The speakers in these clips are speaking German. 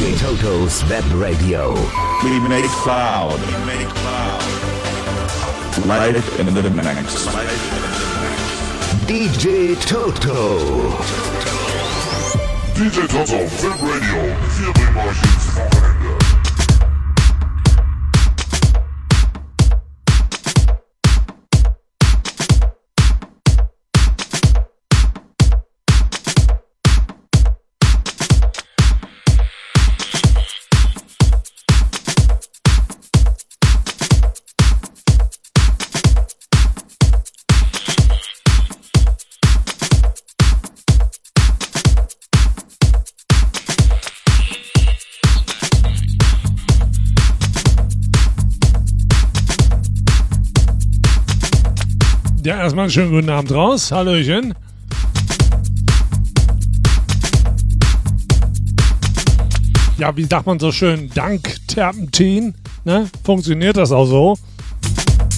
DJ Toto's Web Radio. We make cloud. We make cloud. Live in the mix. DJ Toto. DJ Toto, Web Radio, Erstmal einen schönen guten Abend raus. Hallöchen. Ja, wie sagt man so schön? Dank Terpentin. Ne? Funktioniert das auch so?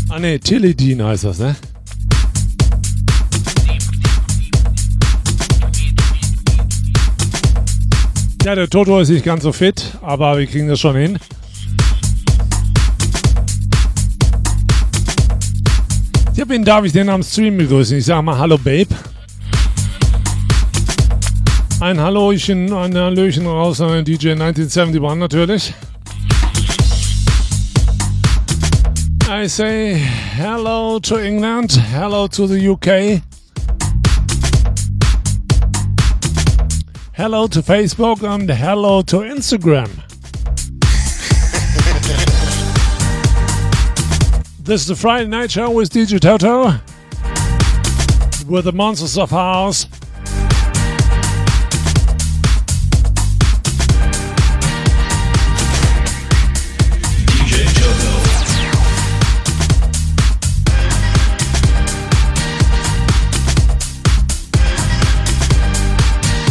Ah ne, Tilidin heißt das, ne? Ja, der Toto ist nicht ganz so fit, aber wir kriegen das schon hin. Ja, wen darf ich denn am Stream begrüßen? Ich sage mal Hallo Babe. Ein Hallöchen, ein Hallöchen raus an den DJ 1971 natürlich. I say hello to England, hello to the UK. Hello to Facebook and hello to Instagram. This is the Friday Night Show with DJ Toto with the Monsters of House.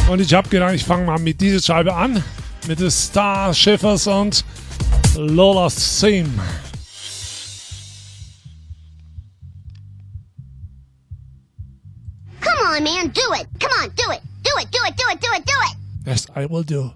Und ich habe gedacht, ich fange mal mit dieser Scheibe an. Mit den Star Schiffers und Lola's Theme. On, man, do it. Come on, do it. Do it, do it, do it, do it, do it. Yes, I will do.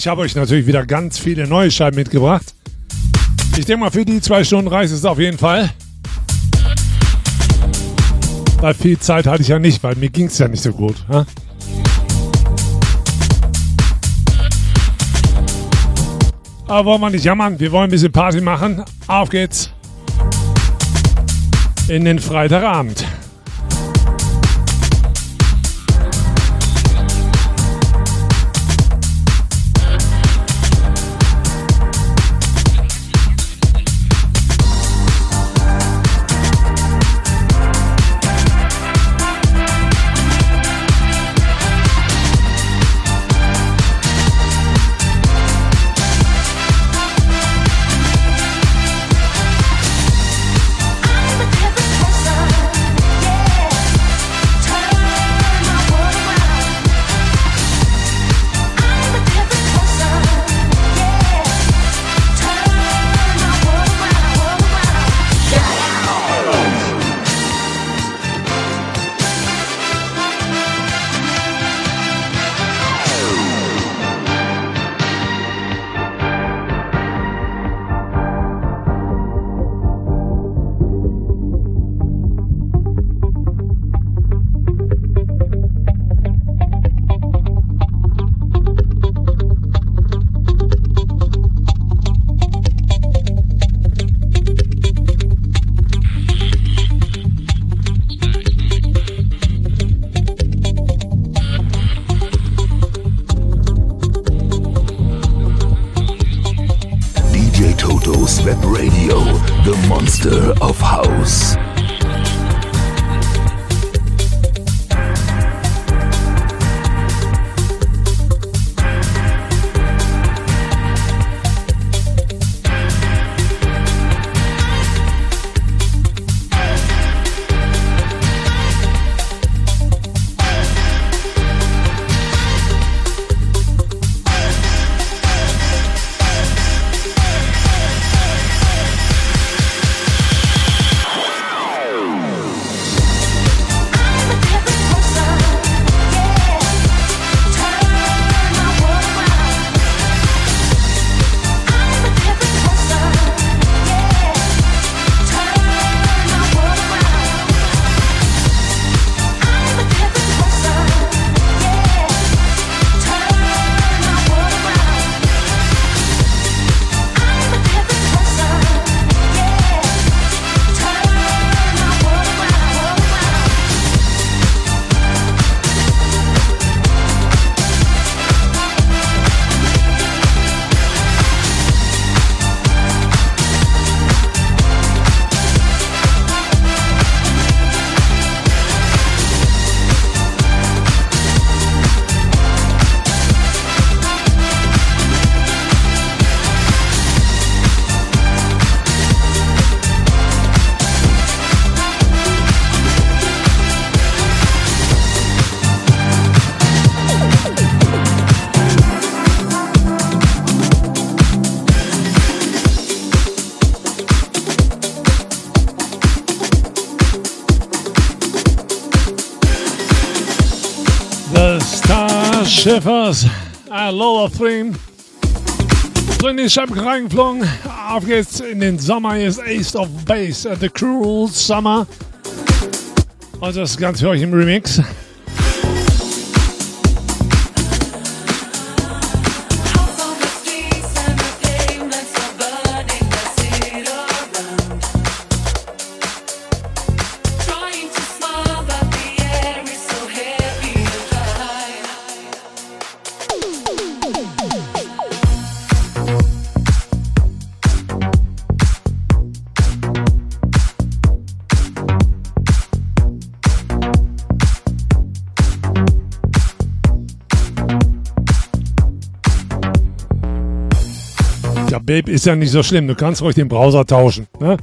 Ich habe euch natürlich wieder ganz viele neue Scheiben mitgebracht. Ich denke mal, für die zwei Stunden reicht es auf jeden Fall. Weil viel Zeit hatte ich ja nicht, weil mir ging es ja nicht so gut. Ja? Aber wollen wir nicht jammern, wir wollen ein bisschen Party machen. Auf geht's in den Freitagabend. Schäfers, I love Theme. So in die Scheiben reingeflogen. Auf geht's in den Sommer. Hier ist Ace of Base, äh, The Cruel Summer. Und das Ganze höre ich im Remix. Babe, ist ja nicht so schlimm. Du kannst ruhig den Browser tauschen. Ne?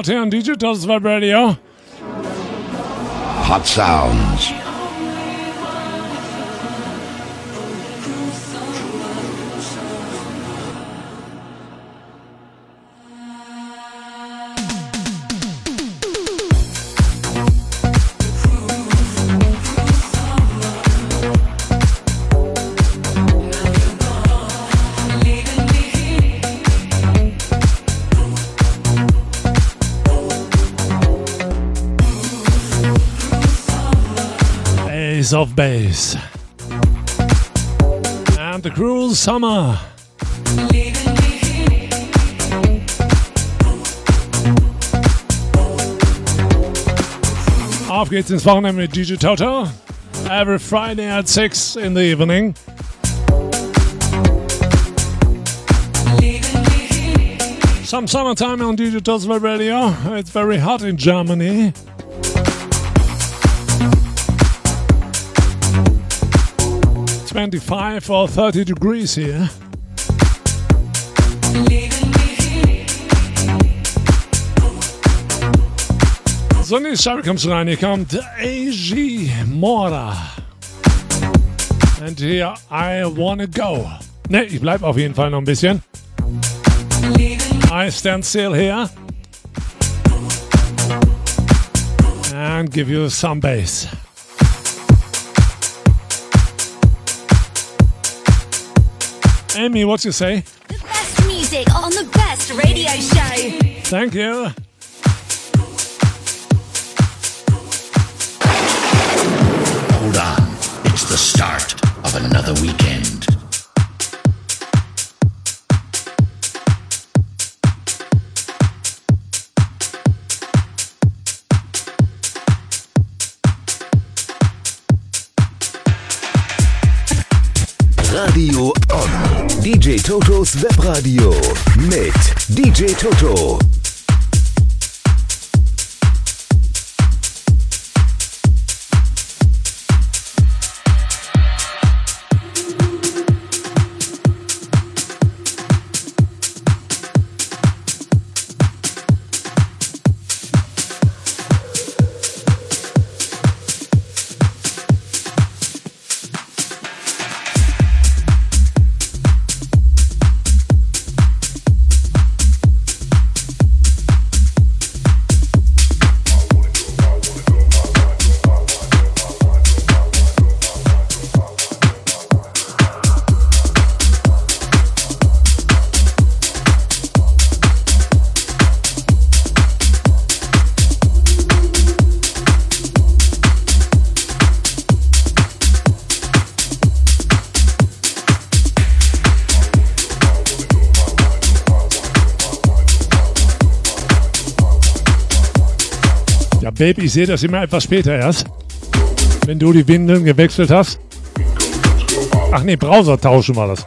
Martin, Digital Web Radio. Hot sounds. Ace of Base. And the Cruel Summer. Auf geht's ins Wochenende mit DJ Toto. Every Friday at 6 in the evening. Some summertime on DJ Toto's Radio. It's very hot in Germany. Twenty-five or thirty degrees here. So, nächste Scheibe kommt rein. Hier kommt AG Mora. And here I wanna go. Ne, ich bleib auf jeden Fall noch ein bisschen. I stand still here. And give you some bass. Amy, what you say? The best music on the best radio show. Thank you. Hold on. It's the start of another weekend. Radio On. DJ Totos Webradio mit DJ Toto. Ja, Baby, ich sehe das immer etwas später erst. Wenn du die Windeln gewechselt hast. Ach nee, Browser tauschen war das.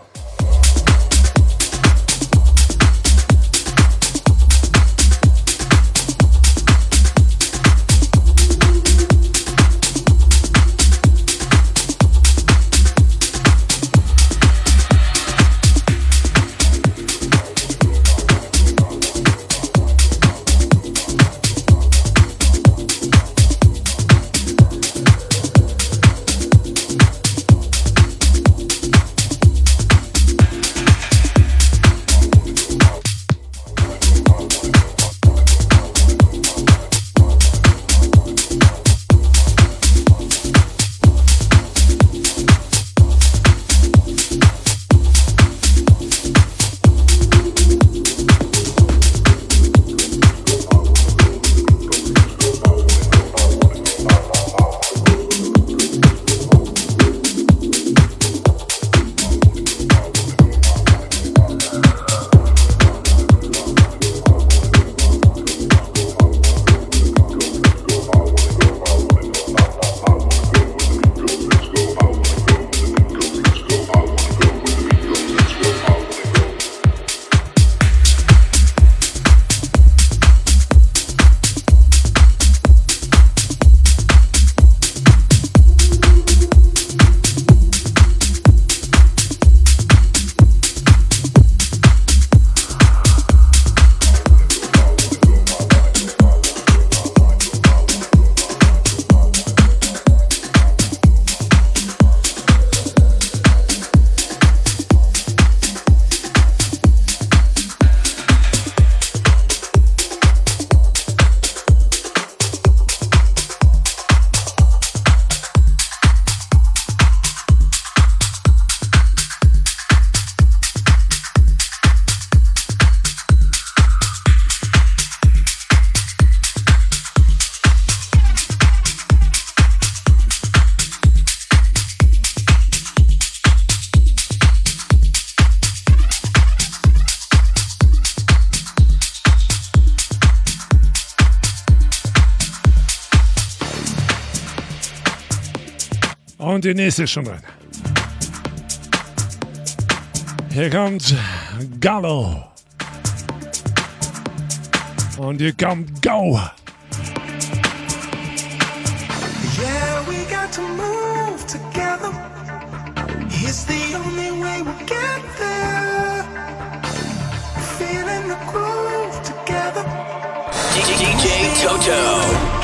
Und die nächste ist schon drin. Hier kommt Gallo. Und hier kommt Go. Yeah, we got to move together. It's the only way we'll get there. Feeling the groove together. DJ Toto.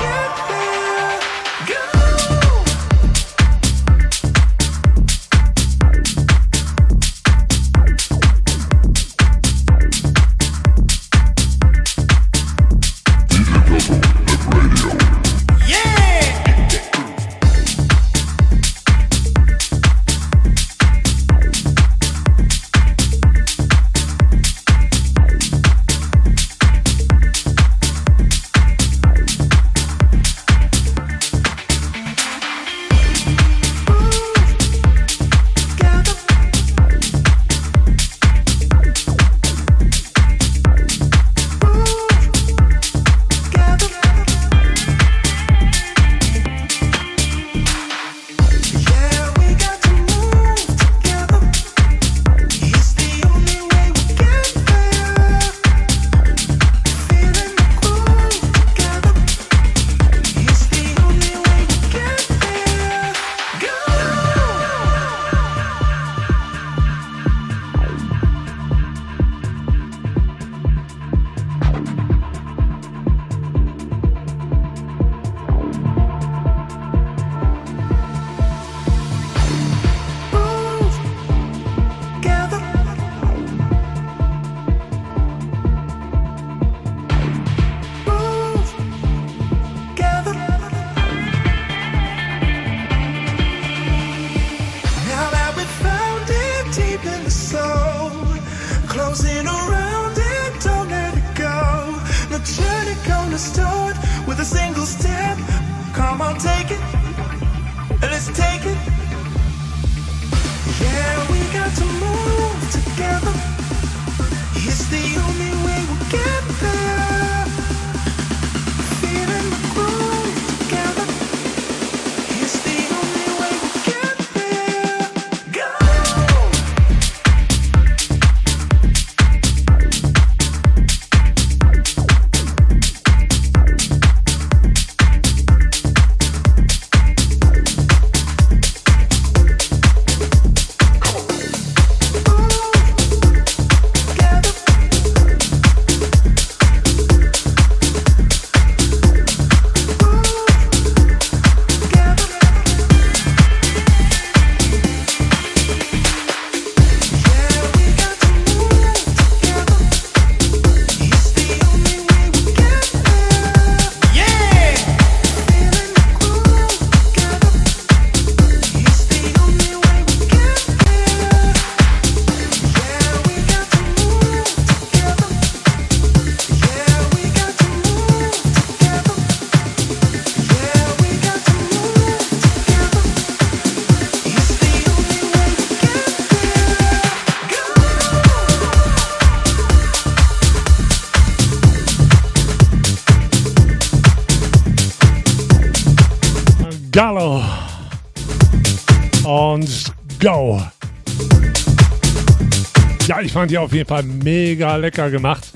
Ich fand die auf jeden Fall mega lecker gemacht.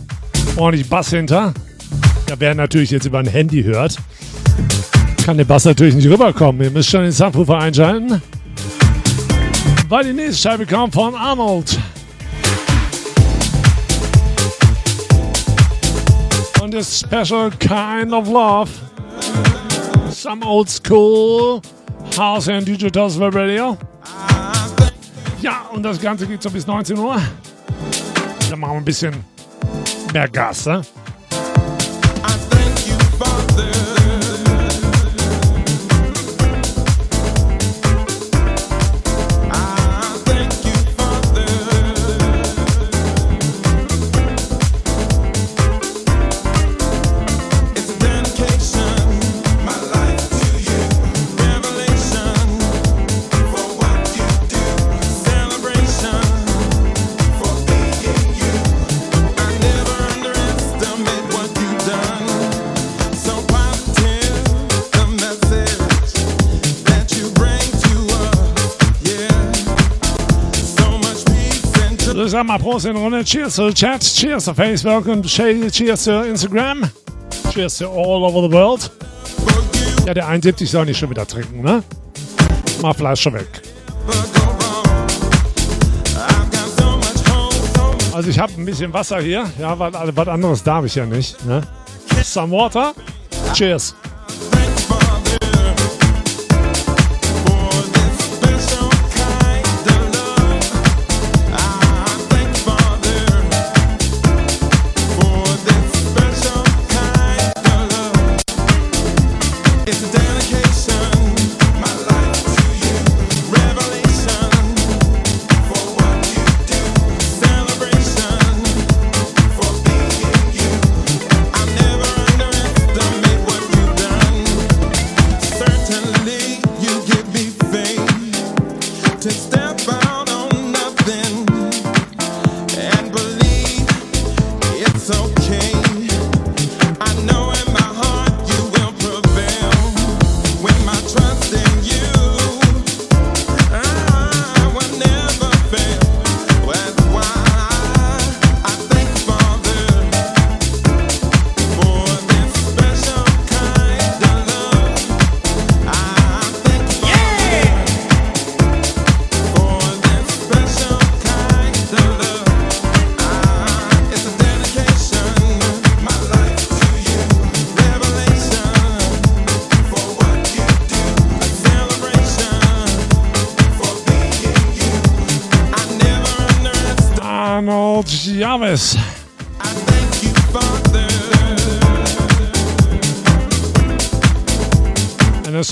Ordentlich Bass hinter. Ja, wer natürlich jetzt über ein Handy hört, kann der Bass natürlich nicht rüberkommen. Ihr müsst schon den Subwoofer einschalten. Weil die nächste Scheibe kommt von Arnold. Und das Special Kind of Love. Some old school House and Digital Radio. Ja, und das Ganze geht so bis 19 Uhr. Dann machen wir ein bisschen mehr Gas, ne? Sag mal Prost in Runde. Cheers to the Chat. Cheers to Facebook und Cheers to Instagram. Cheers to all over the world. Ja, der 71 soll nicht schon wieder trinken, ne? Mal Flasche weg. Also ich habe ein bisschen Wasser hier. Ja, was, was anderes darf ich ja nicht. Ne? Some water. Cheers.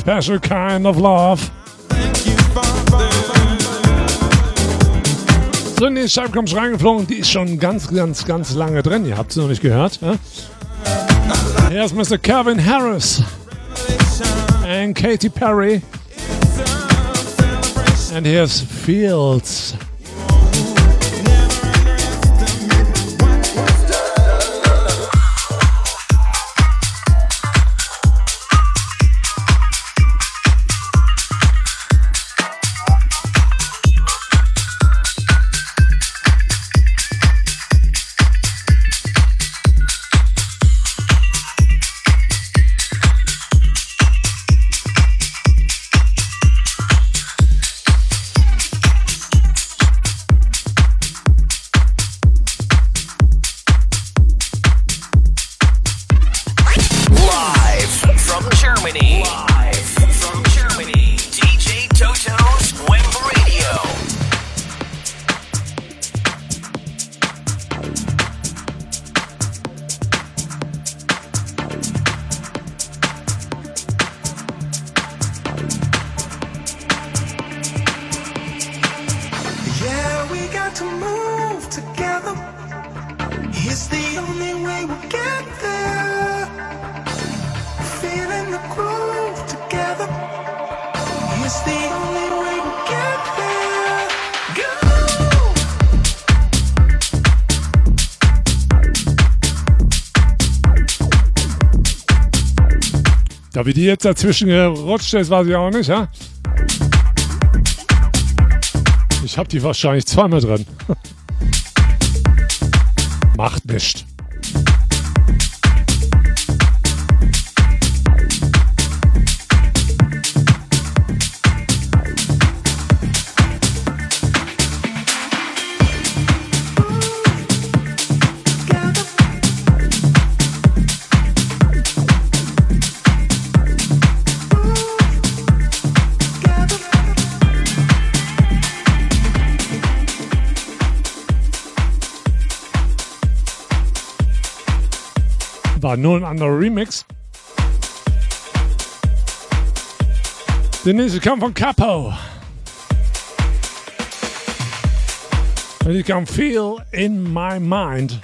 Special kind of love. So, in die Scheibe kommt reingeflogen. Die ist schon ganz, ganz, ganz lange drin. Ihr habt sie noch nicht gehört. Ja? Hier ist Mr. Kevin Harris. And Katy Perry. And here's Fields. Wie die jetzt dazwischen gerutscht ist, weiß ich auch nicht, ja? Ich hab die wahrscheinlich zweimal drin. under remix. The news come from Capo. And you can feel in my mind.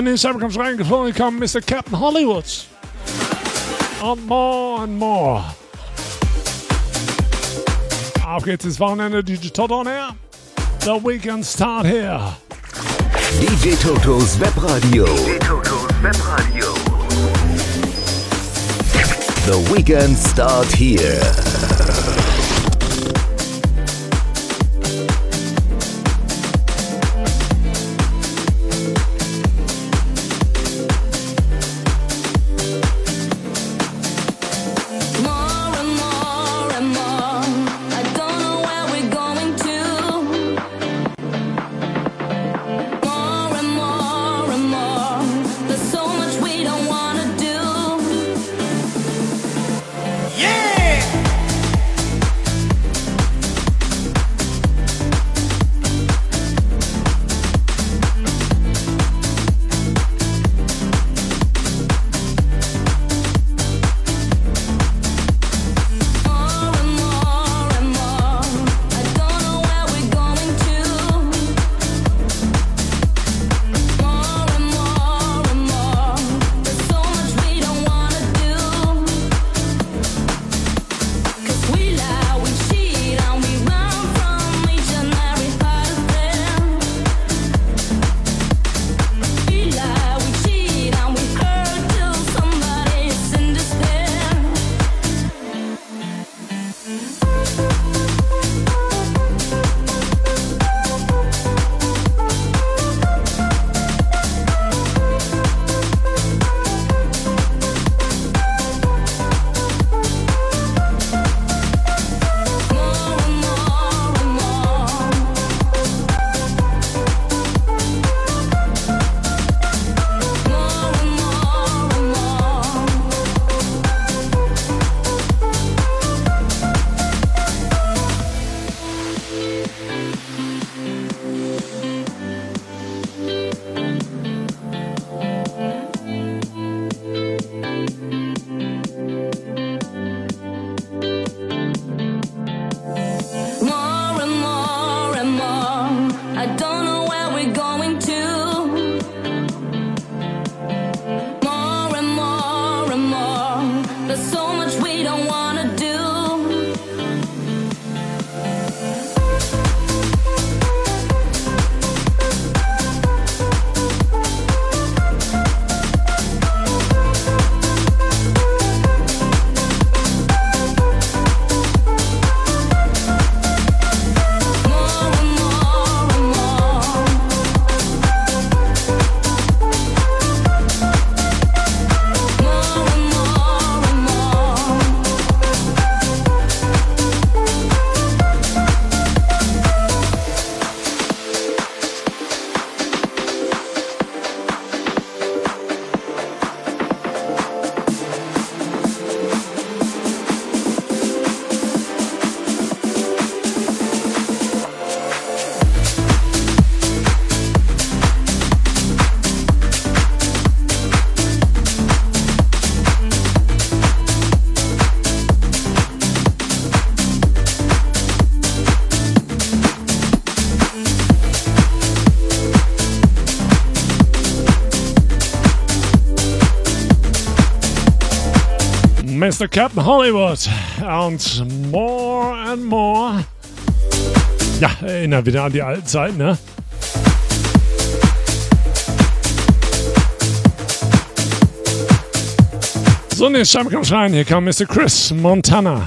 So, in den Cyber kommt reingeflogen, kam Mr. Captain Hollywood. And more and more. Auf geht's ins Wochenende, DJ Todd on air. The weekend start here. DJ Totos Webradio. DJ Totos Webradio. The weekend start here. Mr. Captain Hollywood und More and More. Ja, erinnert wieder an die alten Zeiten, ne? So, ne, Scheibe kommt rein. Hier kommt Mr. Chris Montana.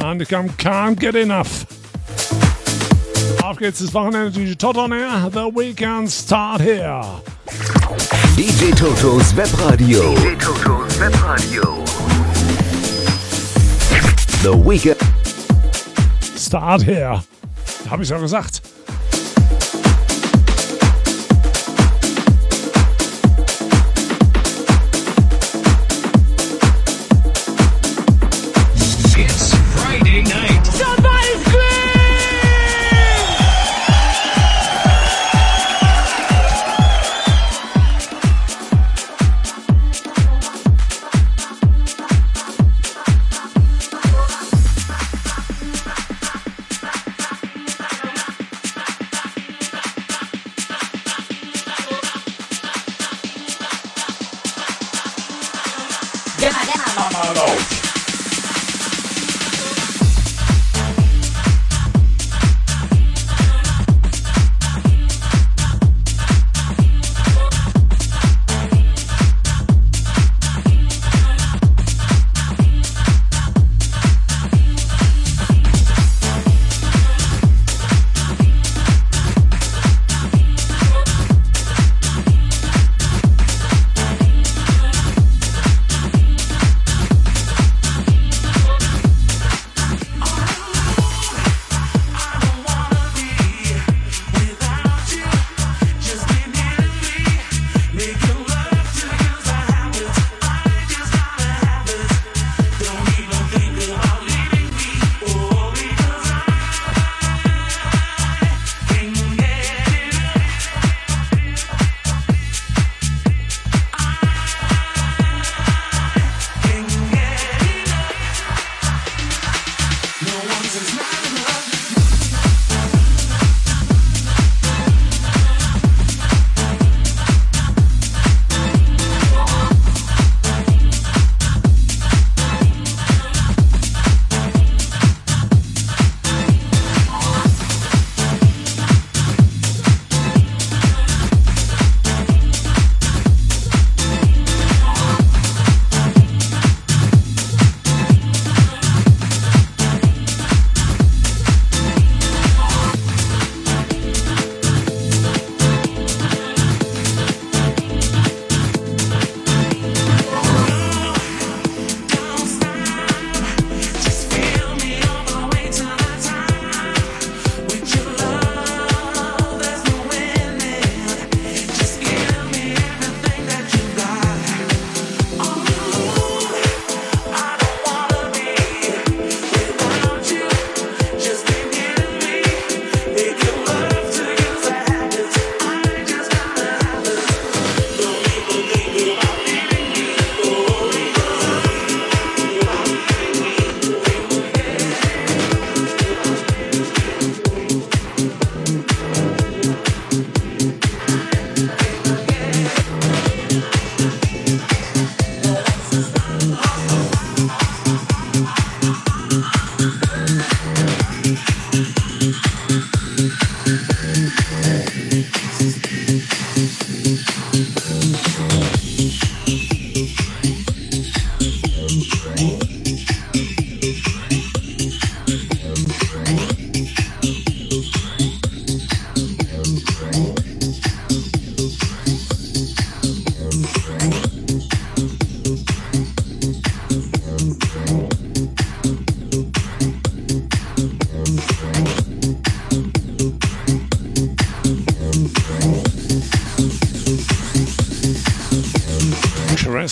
Und ich kam Can't Get Enough. Auf geht's das Wochenende, on Air. The Weekend Start here. DJ Totos Webradio. DJ Totos Webradio. The weekend. Start here. Hab ich ja gesagt.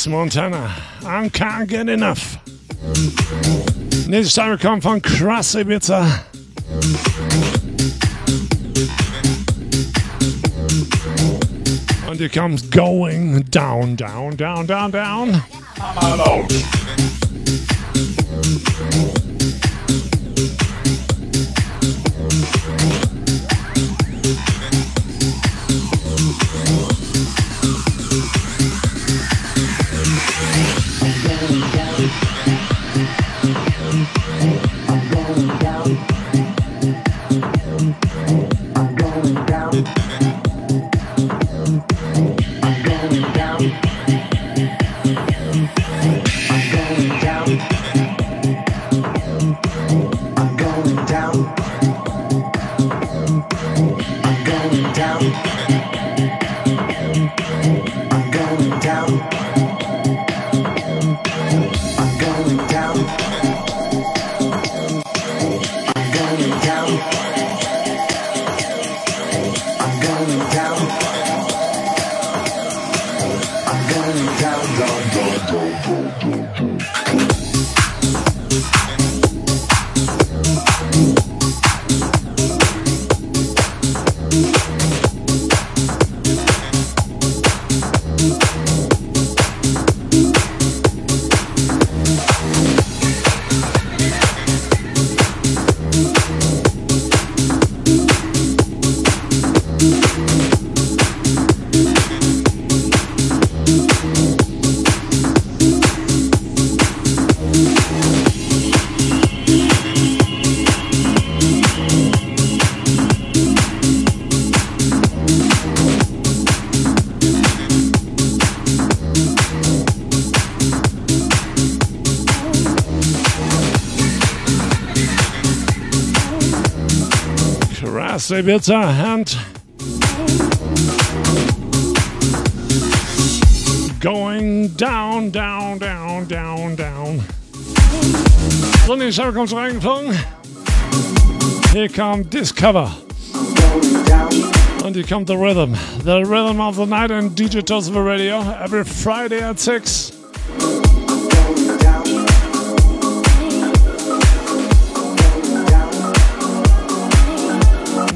Montana I Can't Get Enough. This time we come from Crass Ibiza. And it comes going down, down, down, down, down. Krasse Ibiza uh, and going down, down, down, down, down. So, in die Show kommt reingeflogen. Hier kommt Discover. Und hier kommt The Rhythm. The Rhythm of the Night on DJ Tosva Radio every Friday at 6.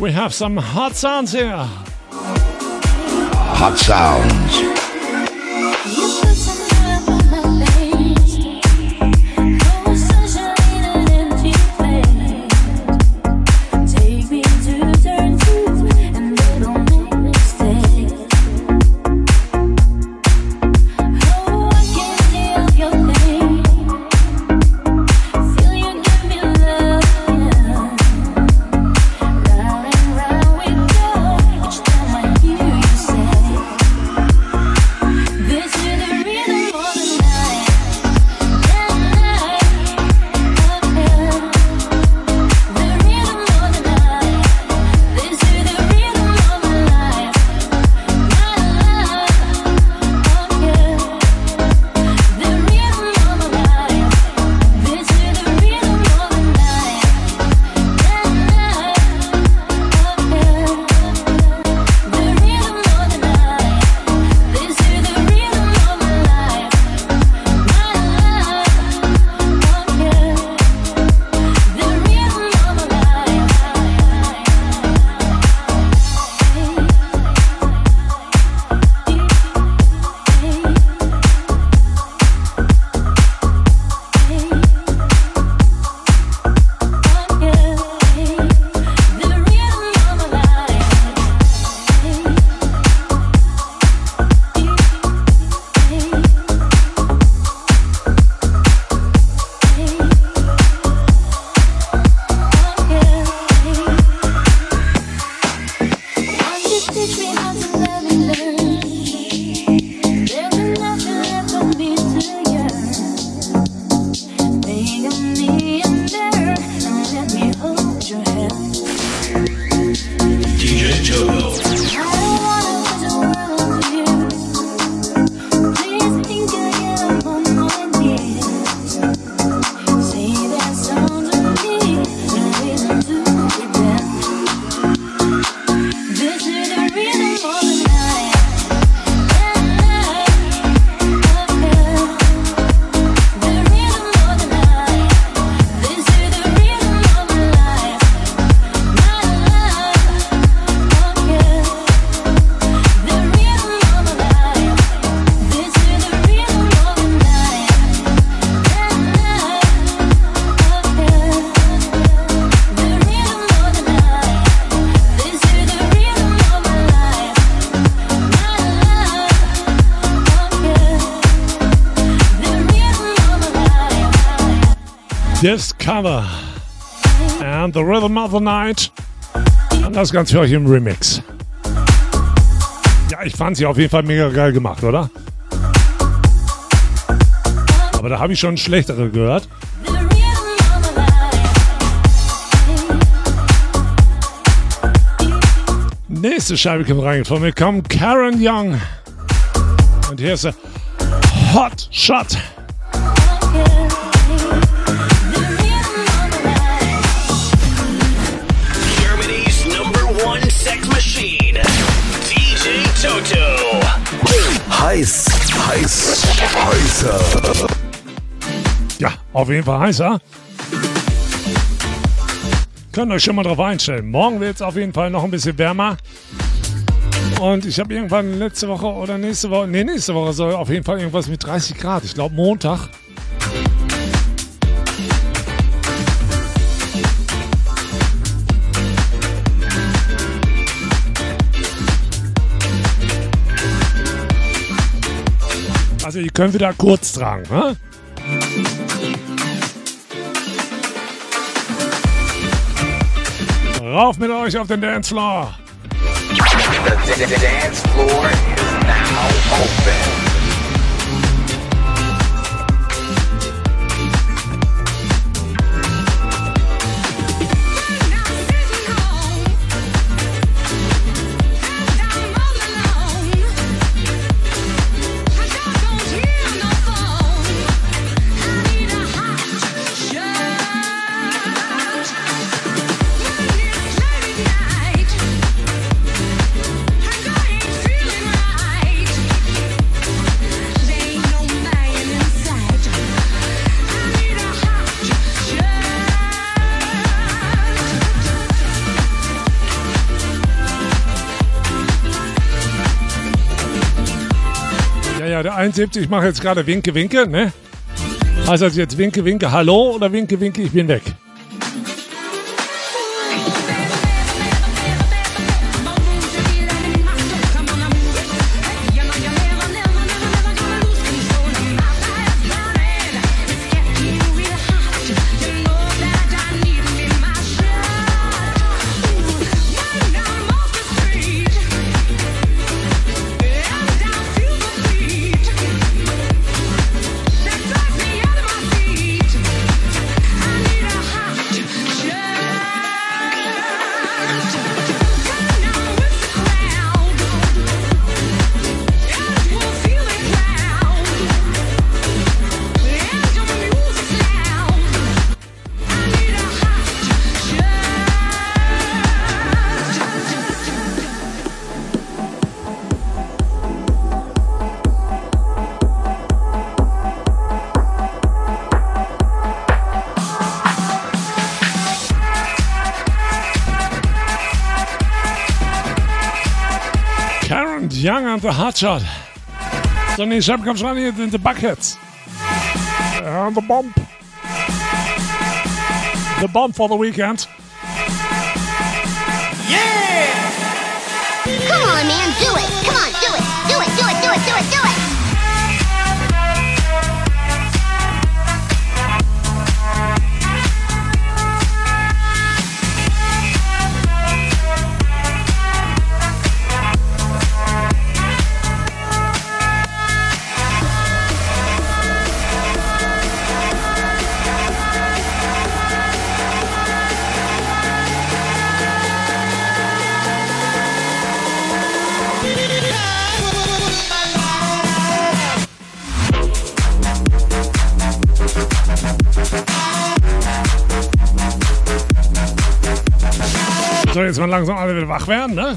We have some hot sounds here. Hot sounds. Discover and the Rhythm of the Night. Und das Ganze für euch im Remix. Ja, ich fand sie auf jeden Fall mega geil gemacht, oder? Aber da habe ich schon schlechtere gehört. Nächste Scheibe kommt rein. Von mir kommt Karen Young. Und hier ist er. Hot Shot. Germany's Toto. Heiß, heiß, heißer. Ja, auf jeden Fall heißer. Könnt euch schon mal drauf einstellen. Morgen wird es auf jeden Fall noch ein bisschen wärmer. Und ich habe irgendwann letzte Woche oder nächste Woche, nee, nächste Woche soll auf jeden Fall irgendwas mit 30 Grad. Ich glaube Montag. Ihr könnt wieder kurz tragen, ne? Rauf mit euch auf den Dancefloor. The, the dance floor is now open. Der 71 macht jetzt gerade Winke, Winke, ne? Heißt das jetzt Winke, Winke, Hallo oder Winke, Winke, ich bin weg? hot shot Sonny Shep comes running in the bucket. And the bomb. The bomb for the weekend. Jetzt mal langsam alle wieder wach werden, ne?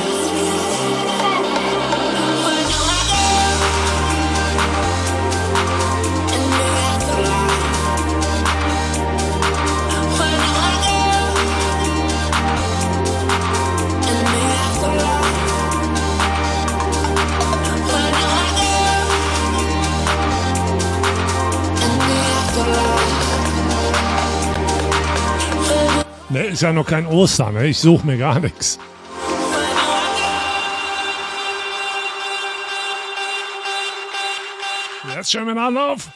ist ja noch kein Ostern, ne? Ich suche mir gar nichts. Jetzt schon mit Anlauf.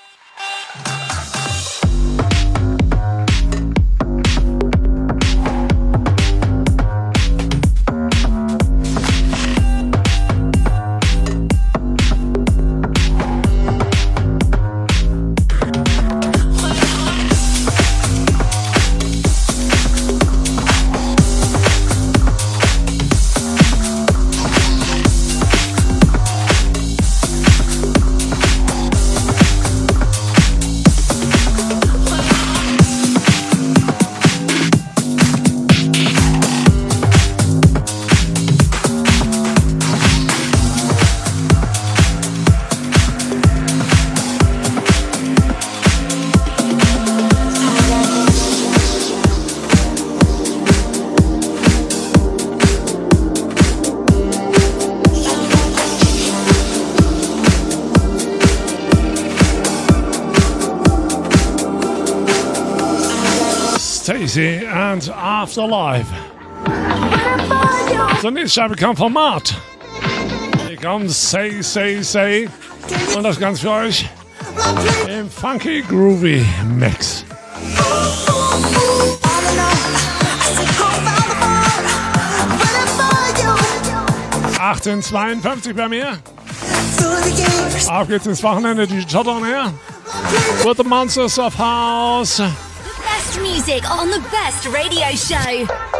And Afterlife. So, nächste Scheibe kommt von Mart. Hier kommt Say, Say, Say. Und das Ganze für euch im Funky Groovy Mix. 1852 bei mir. Auf geht's ins Wochenende, die Shot on Air. With the Monsters of House. Music on the best radio show.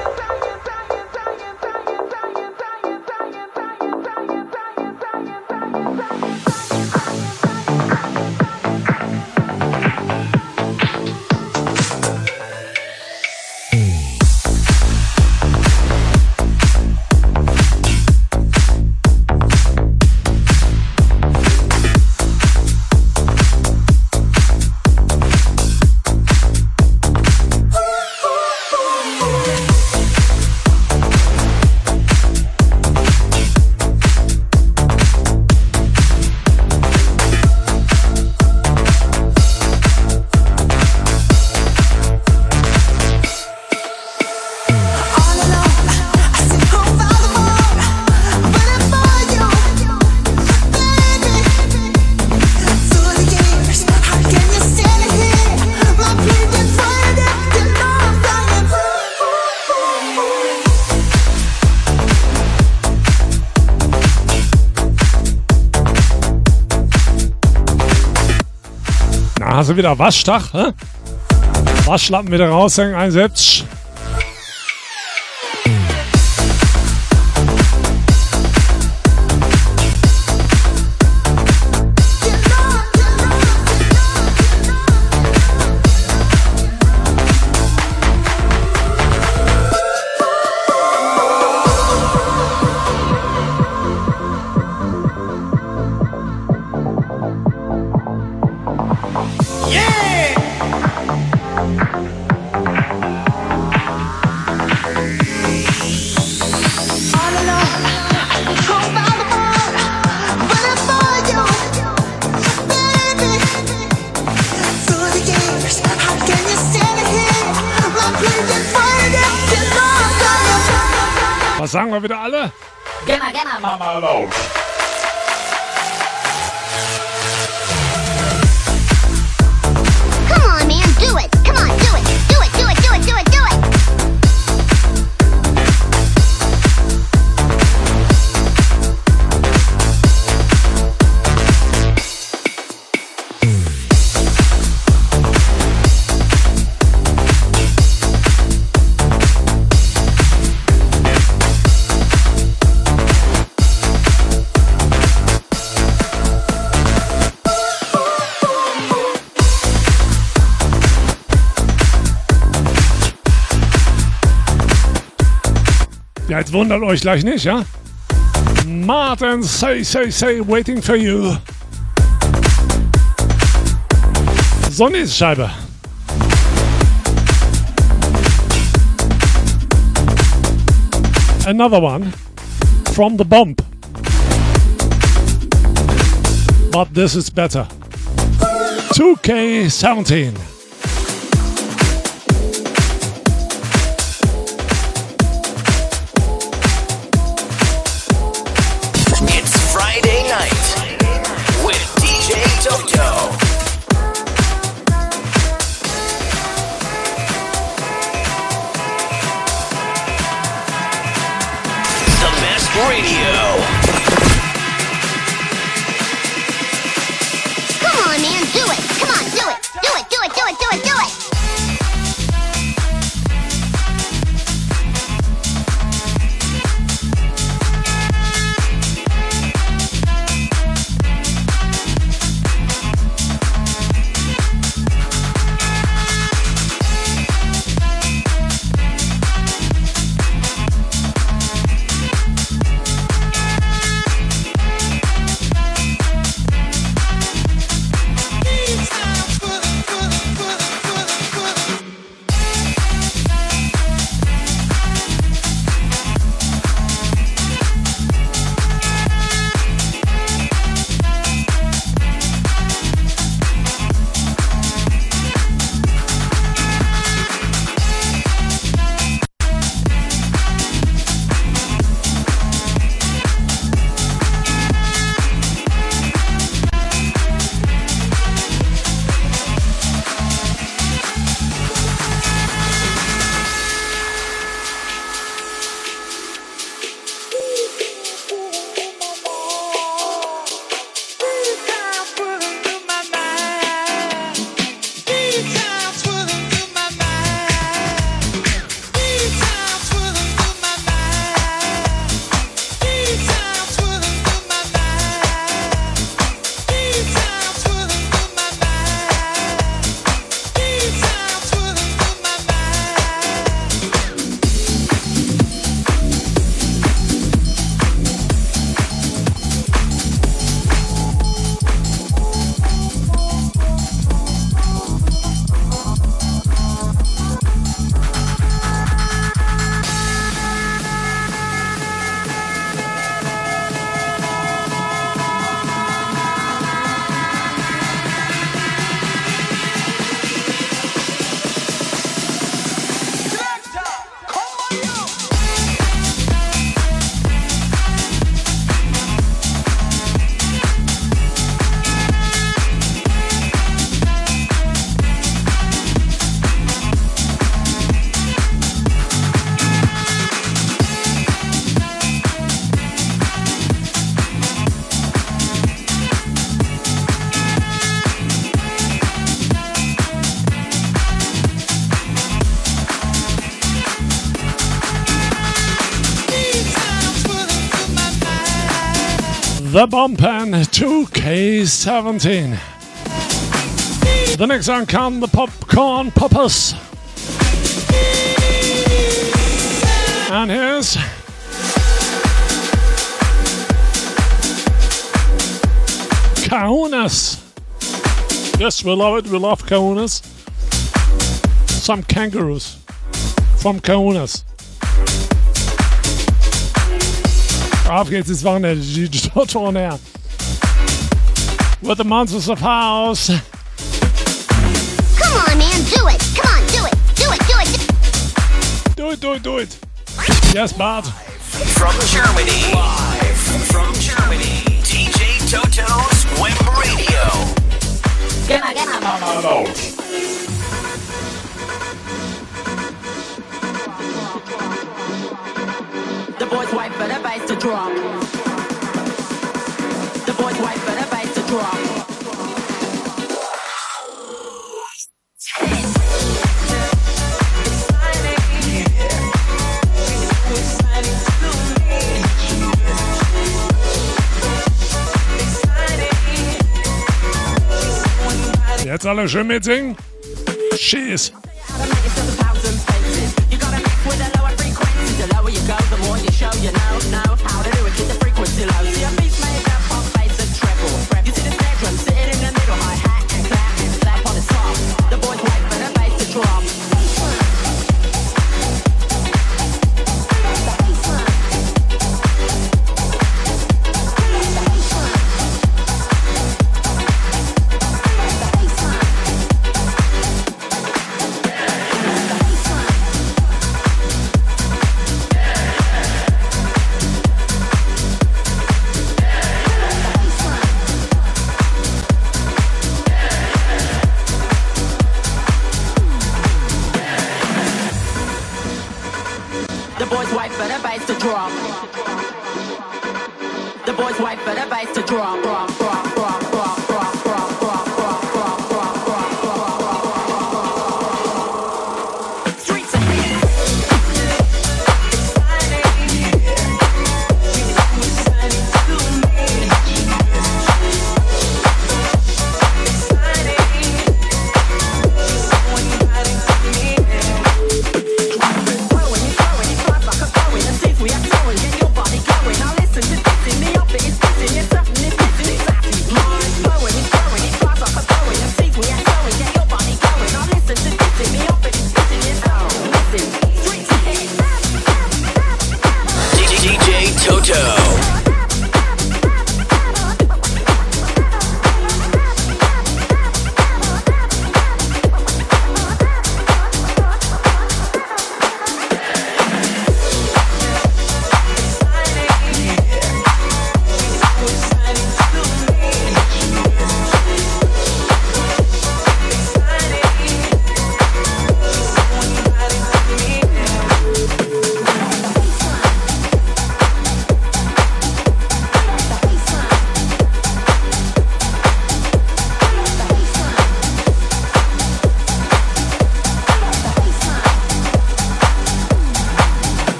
Du wieder Waschtag? Hä? Waschlappen wieder raushängen, einsetzt. Was alone. Wundert euch gleich nicht, ja? Martin, say, say, say, waiting for you. Sonnys Scheibe. Another one from the bump. But this is better. 2K17. The Bump and 2K17. The next one come the Popcorn Poppers. And here's Kaunas. Yes, we love it. We love Kaunas. Some kangaroos from Kaunas. Auf geht's ins Wochenende. Die Toto on air. With the Monsters of House. Come on, man, do it. Come on, do it. Do it, do it. Do it, do it, do it. Yes, Bart. From Germany. Live from Germany. DJ Toto's Web Radio. The drop. The boys wait for the bass to drop. Jetzt alle schön mitsingen. Cheers.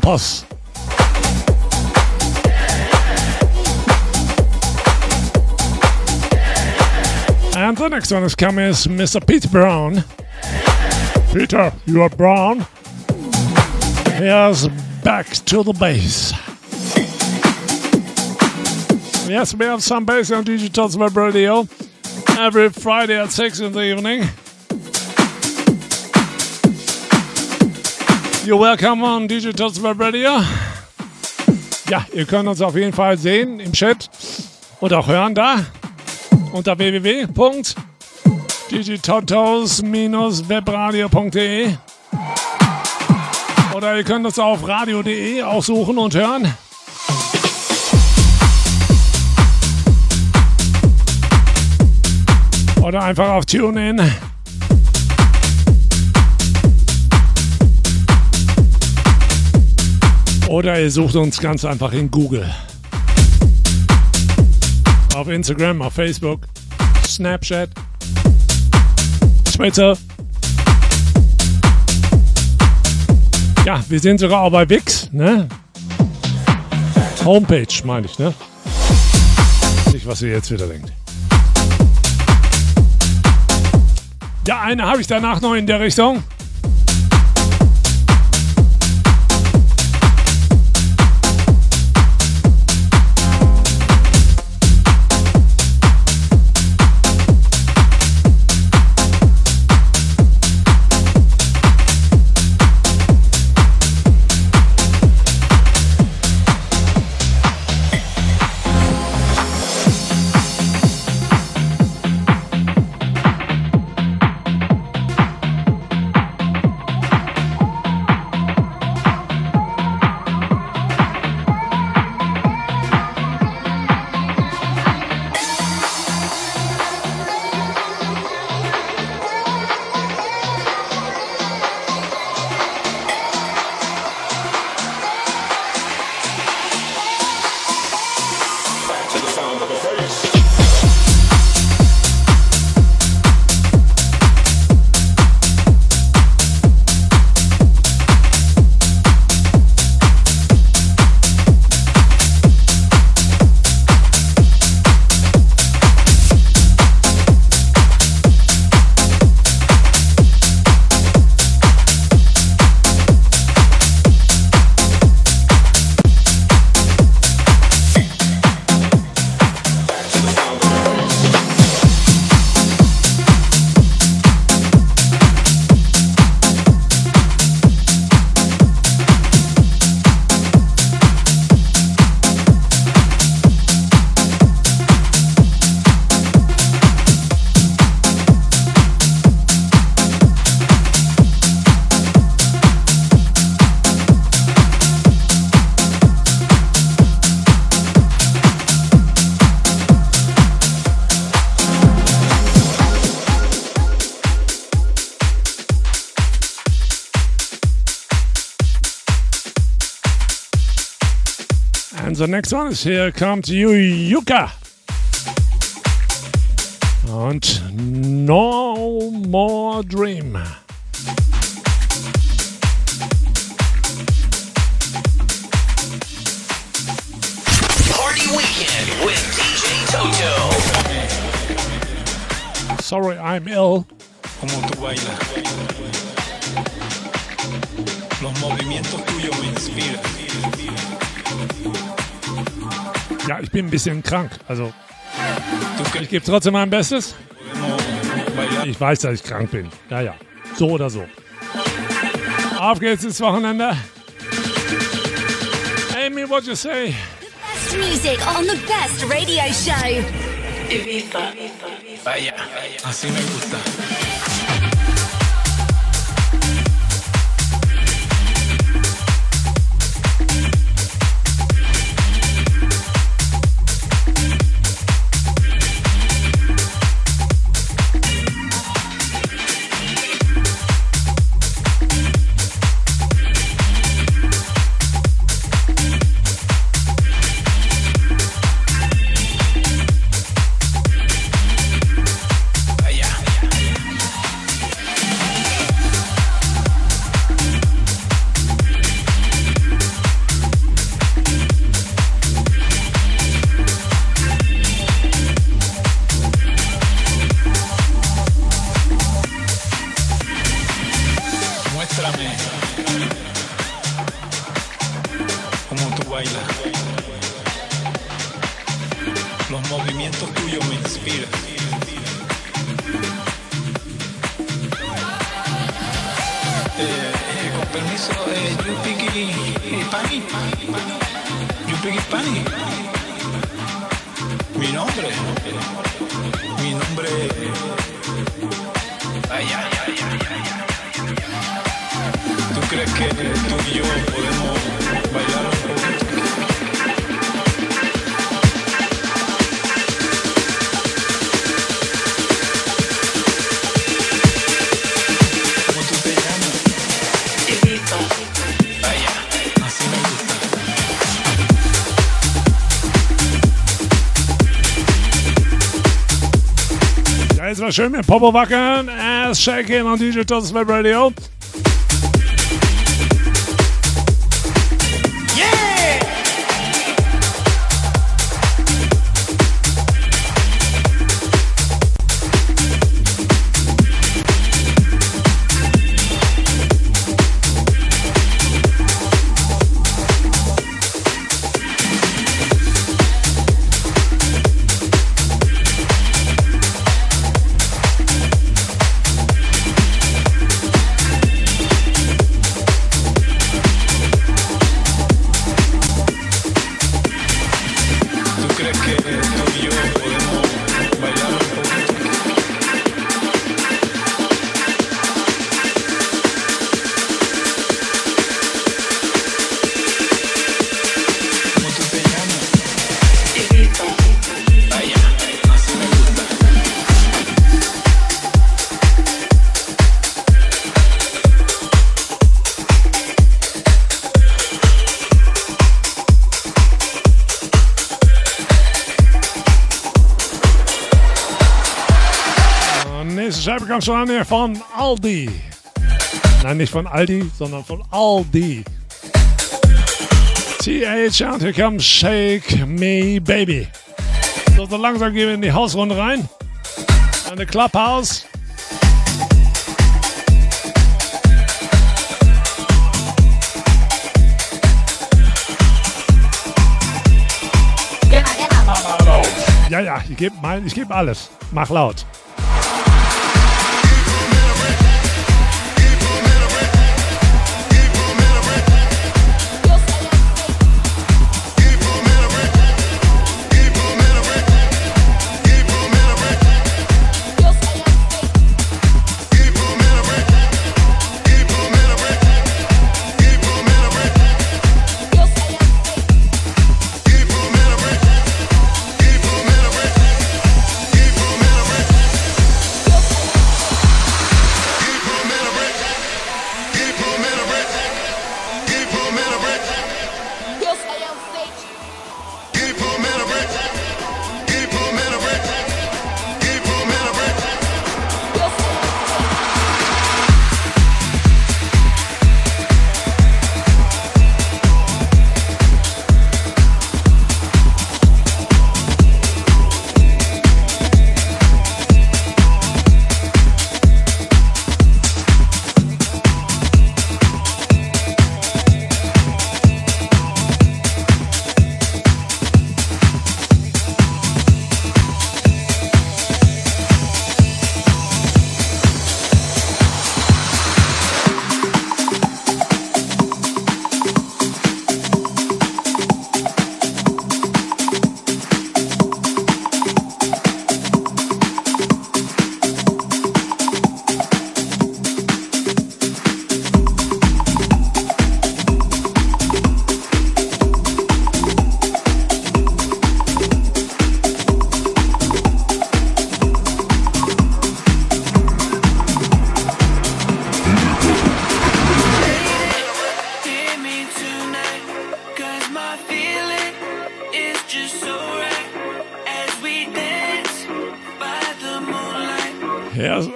Poppers. And the next one is coming is Mr. Peter Brown. Peter, you are brown. Here's back to the bass. Yes, we have some bass on Digital's Web Radio every Friday at 6 in the evening. You're welcome on Digital's Web Radio. Ja, ihr könnt uns auf jeden Fall sehen im Chat und auch hören da unter www.digitotos-webradio.de oder ihr könnt uns auf radio.de auch suchen und hören. Oder einfach auf TuneIn. Oder ihr sucht uns ganz einfach in Google. Auf Instagram, auf Facebook, Snapchat, Twitter. Ja, wir sind sogar auch bei Wix, ne? Homepage, meine ich, ne? Nicht, was ihr jetzt wieder denkt. Ja, eine habe ich danach noch in der Richtung. The next one is here comes you, Yuka. Ein bisschen krank. Also, ich gebe trotzdem mein Bestes. Ich weiß, dass ich krank bin. Ja, ja. So oder so. Auf geht's ins Wochenende. Amy, what you say? Best music on the best radio show. Ibiza. Vaya, así me gusta. Sjømi på ass shaking Shake Innan Digital Web Radio. Schon hier von Aldi. Nein, nicht von Aldi, sondern von Aldi. TH und hier kommt Shake Me Baby. So, so langsam gehen wir in die Hausrunde rein. Eine Clubhouse. Ja, ja, ich gebe gebe alles. Mach laut.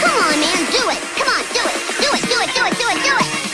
Come on, man, do it. Come on, do it. Do it, do it, do it, do it, do it.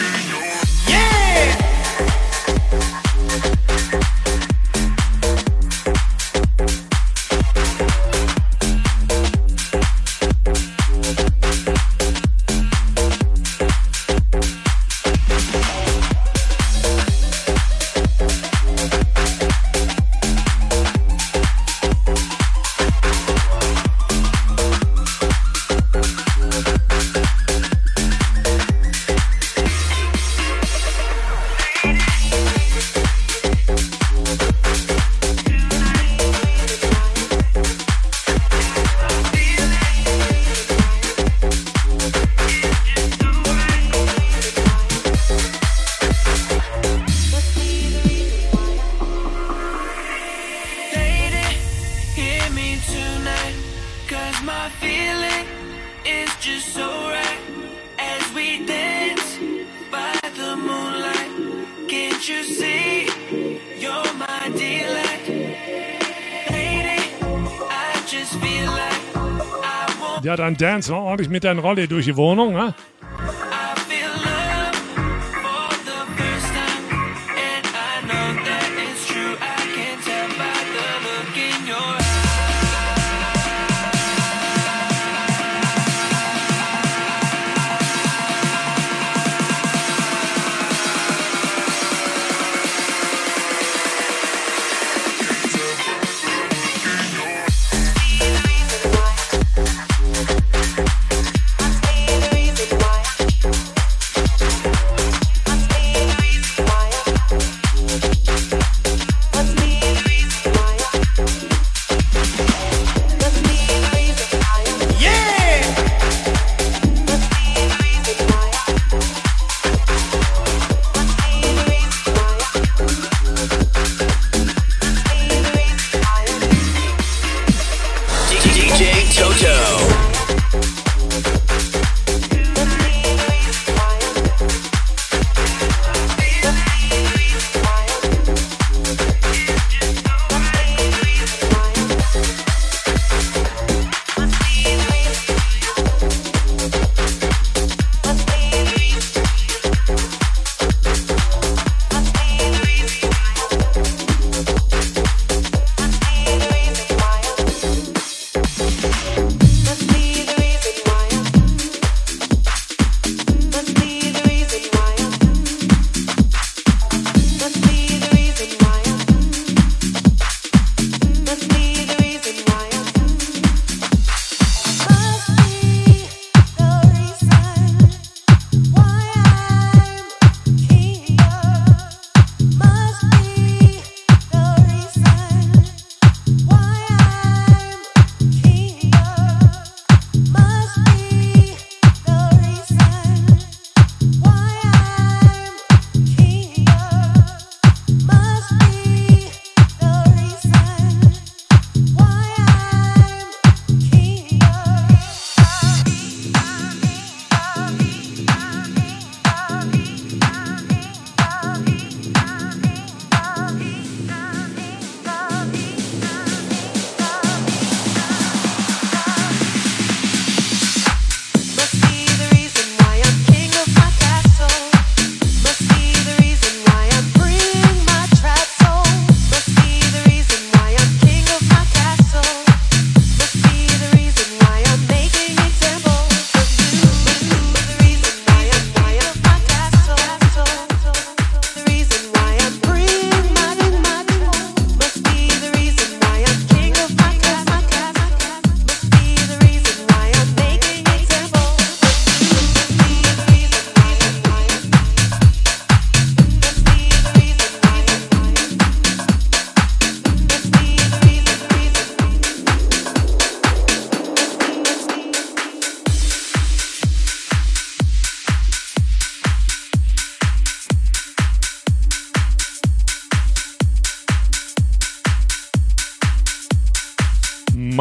und Dance, ordentlich mit deinem Rolli durch die Wohnung. Ne?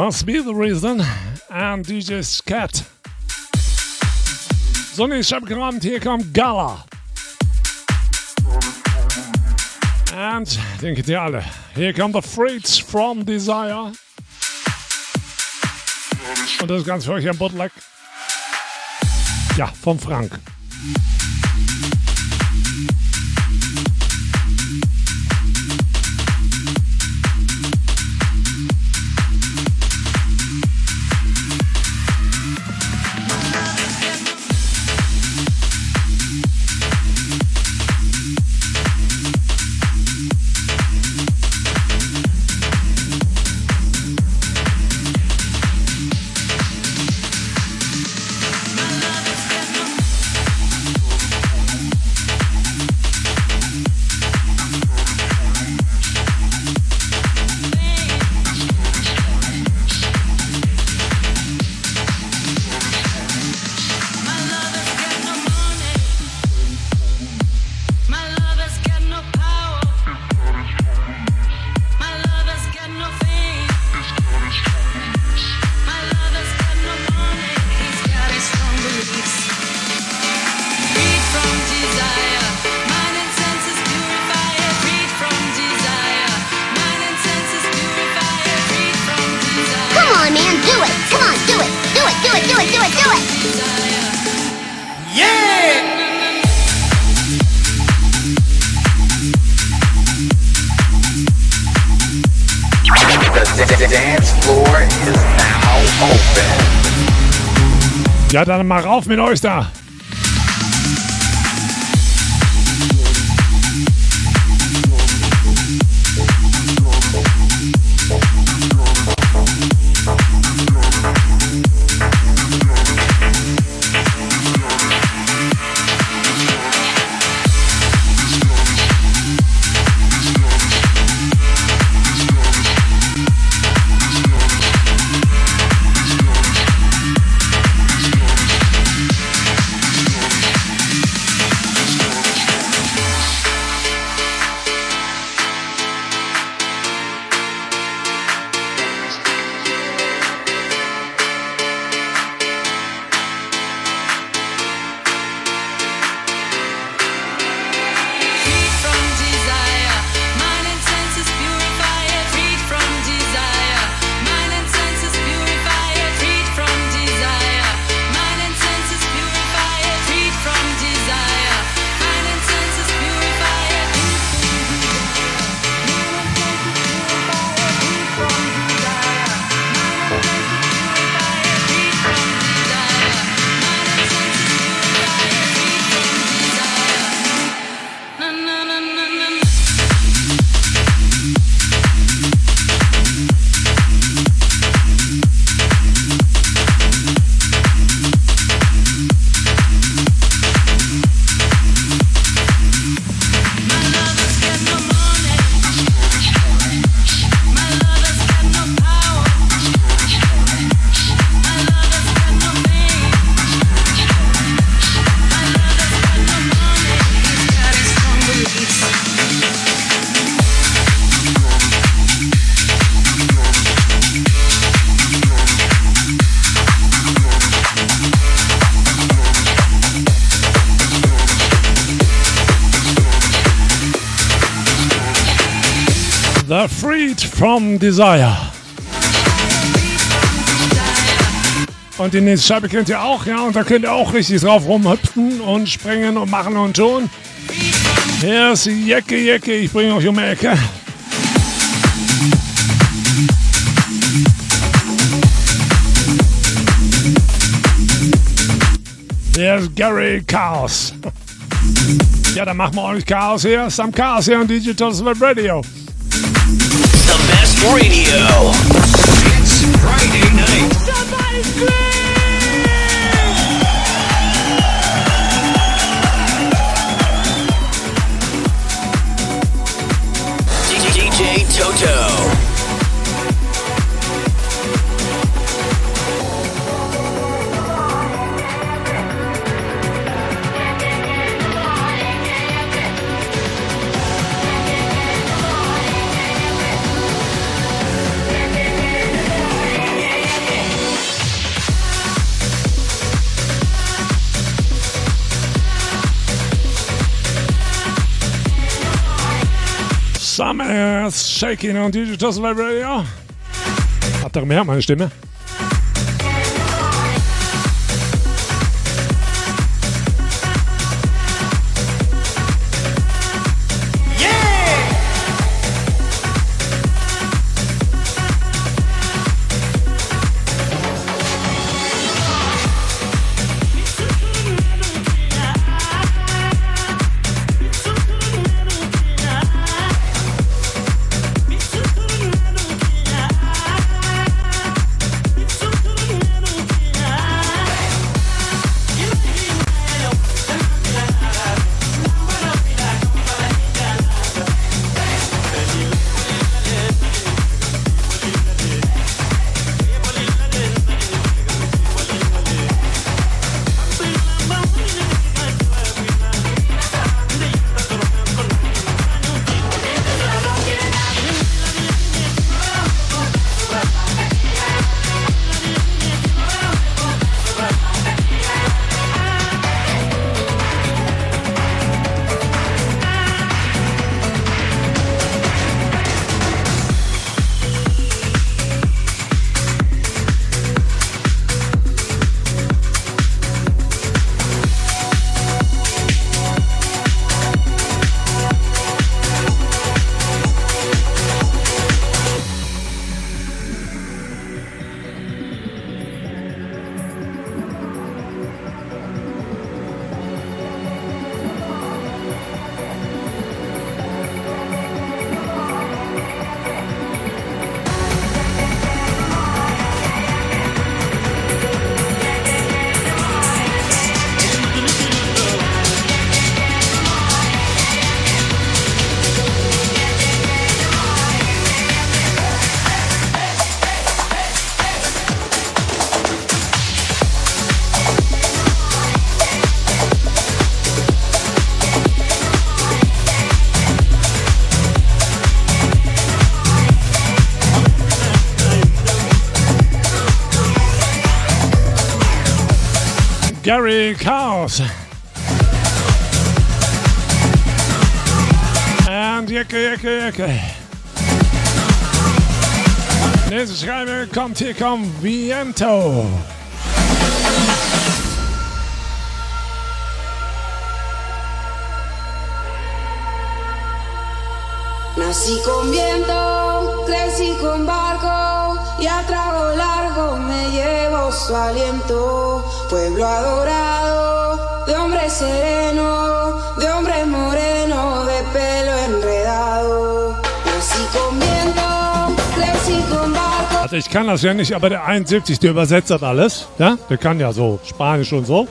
Must Be the Reason and DJ Scat. So, nächstes Abend hier kommt Gala. Und den kennt ihr alle. Hier kommt The Freaks from Desire. Und das ist ganz für euch ein Bootleg. Ja, von Frank. Mal rauf mit euch da. From Desire. Und die nächste Scheibe kennt ihr auch, ja, und da könnt ihr auch richtig drauf rumhüpfen und springen und machen und tun. Hier ist Jecke Jecke, ich bringe euch um die Ecke. Hier ist Gary Chaos. Ja, dann machen wir ordentlich Chaos hier. Sam Chaos hier on Digital Web Radio. Radio. It's Friday Ass shaking on Digital Web Radio. Habt ihr mehr meine Stimme? Gary Chaos. And Jecke, Jecke, Jecke. Nächste Schreibe kommt hier, kommt Viento. Nací con viento, crecí con barco y a trago largo me llevo su aliento. Pueblo adorado, de hombre sereno, de hombre moreno, de pelo enredado. Nací con viento, crecí con. Also ich kann das ja nicht, aber der 71, der übersetzt das alles. Ja? Der kann ja so Spanisch und so.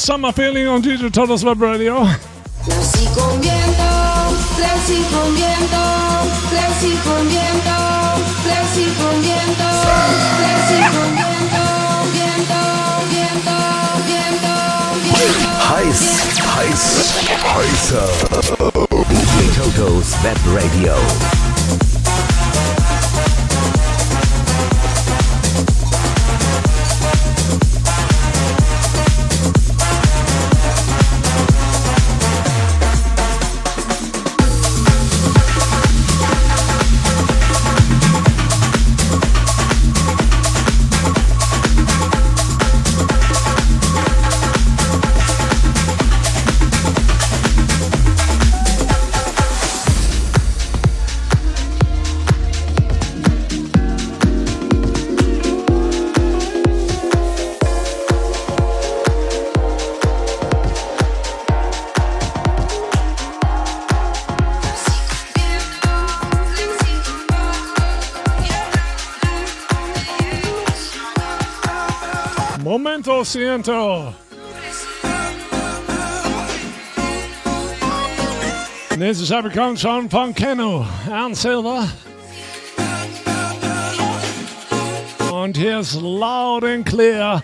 Summer Feeling on DJ Totos Web Radio. Nací con viento, crecí con viento, crecí con viento, crecí con viento, crecí con viento, viento, viento, viento, viento. Heiß, heiß, heißer. DJ Totos Web Radio. siento. This is Abercrombie Sean Poncano and Silva. and here's loud and clear.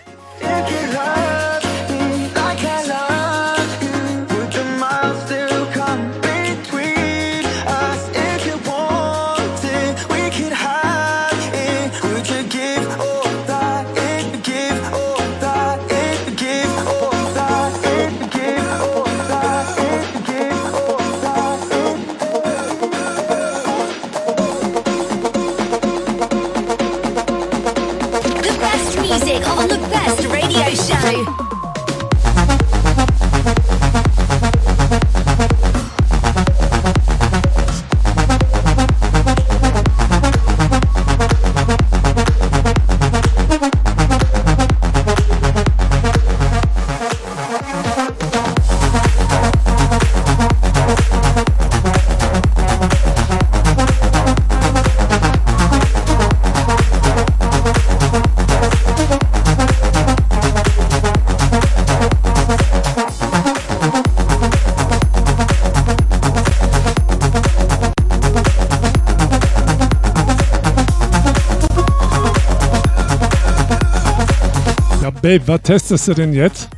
Babe, was testest du denn jetzt?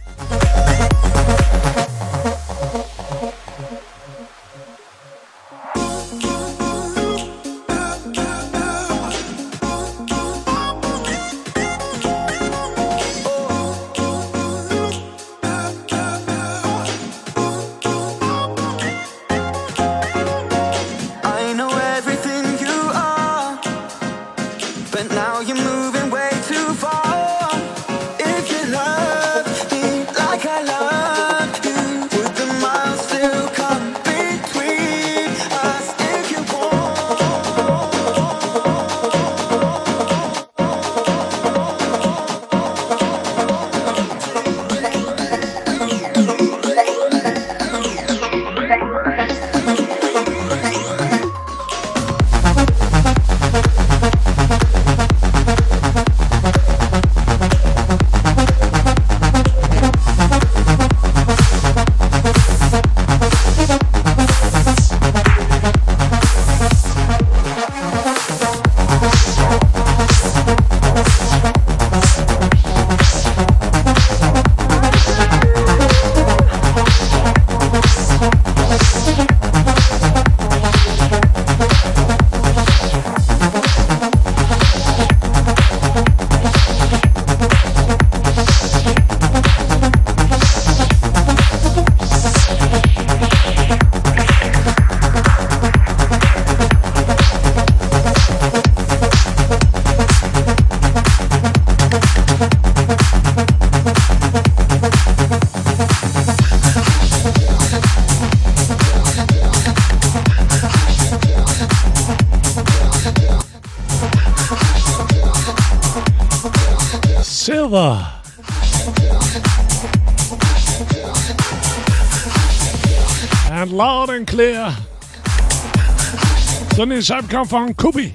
So den Scheibenkampf von Kubi.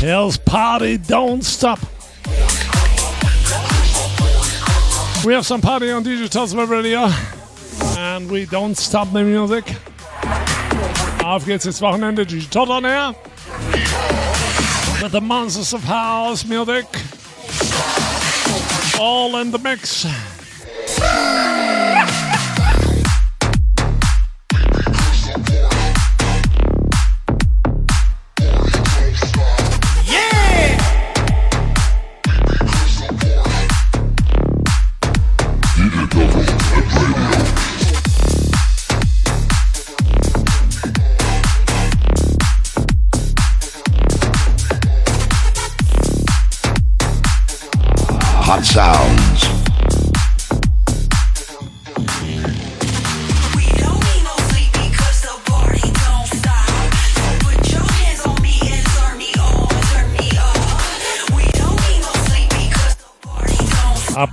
Hell's party don't stop. We have some party on Digital Web Radio. And we don't stop the music. Auf geht's ins Wochenende. Digital on air. With the monsters of house music. All in the mix.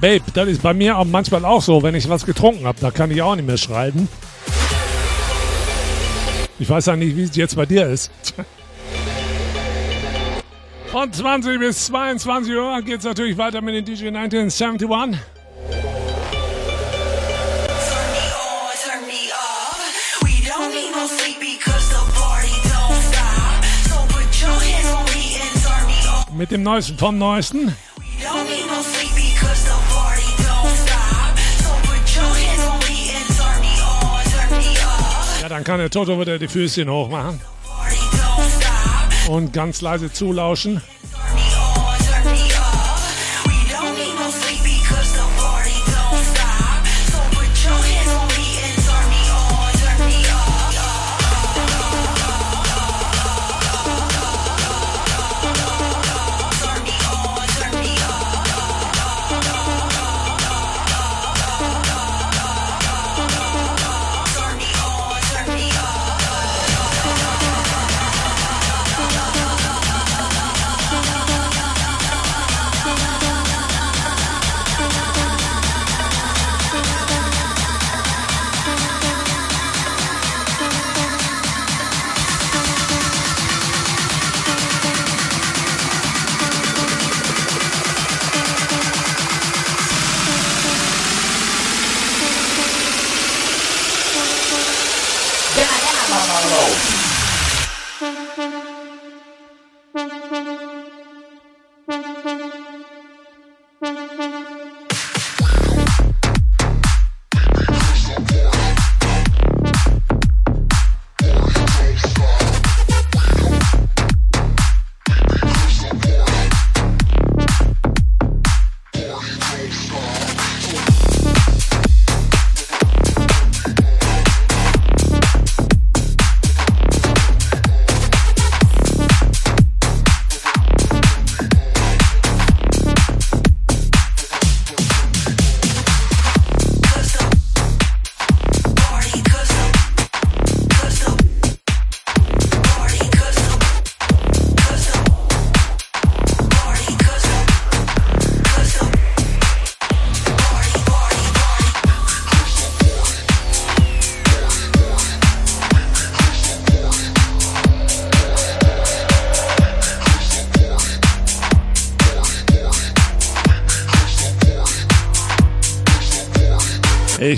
Babe, das ist bei mir auch manchmal auch so, wenn ich was getrunken habe. Da kann ich auch nicht mehr schreiben. Ich weiß ja nicht, wie es jetzt bei dir ist. Von 20 bis 22 Uhr geht es natürlich weiter mit den DJ 1971. Mit dem Neuesten vom Neuesten. Ja, dann kann der Toto wieder die Füßchen hochmachen. Und ganz leise zulauschen.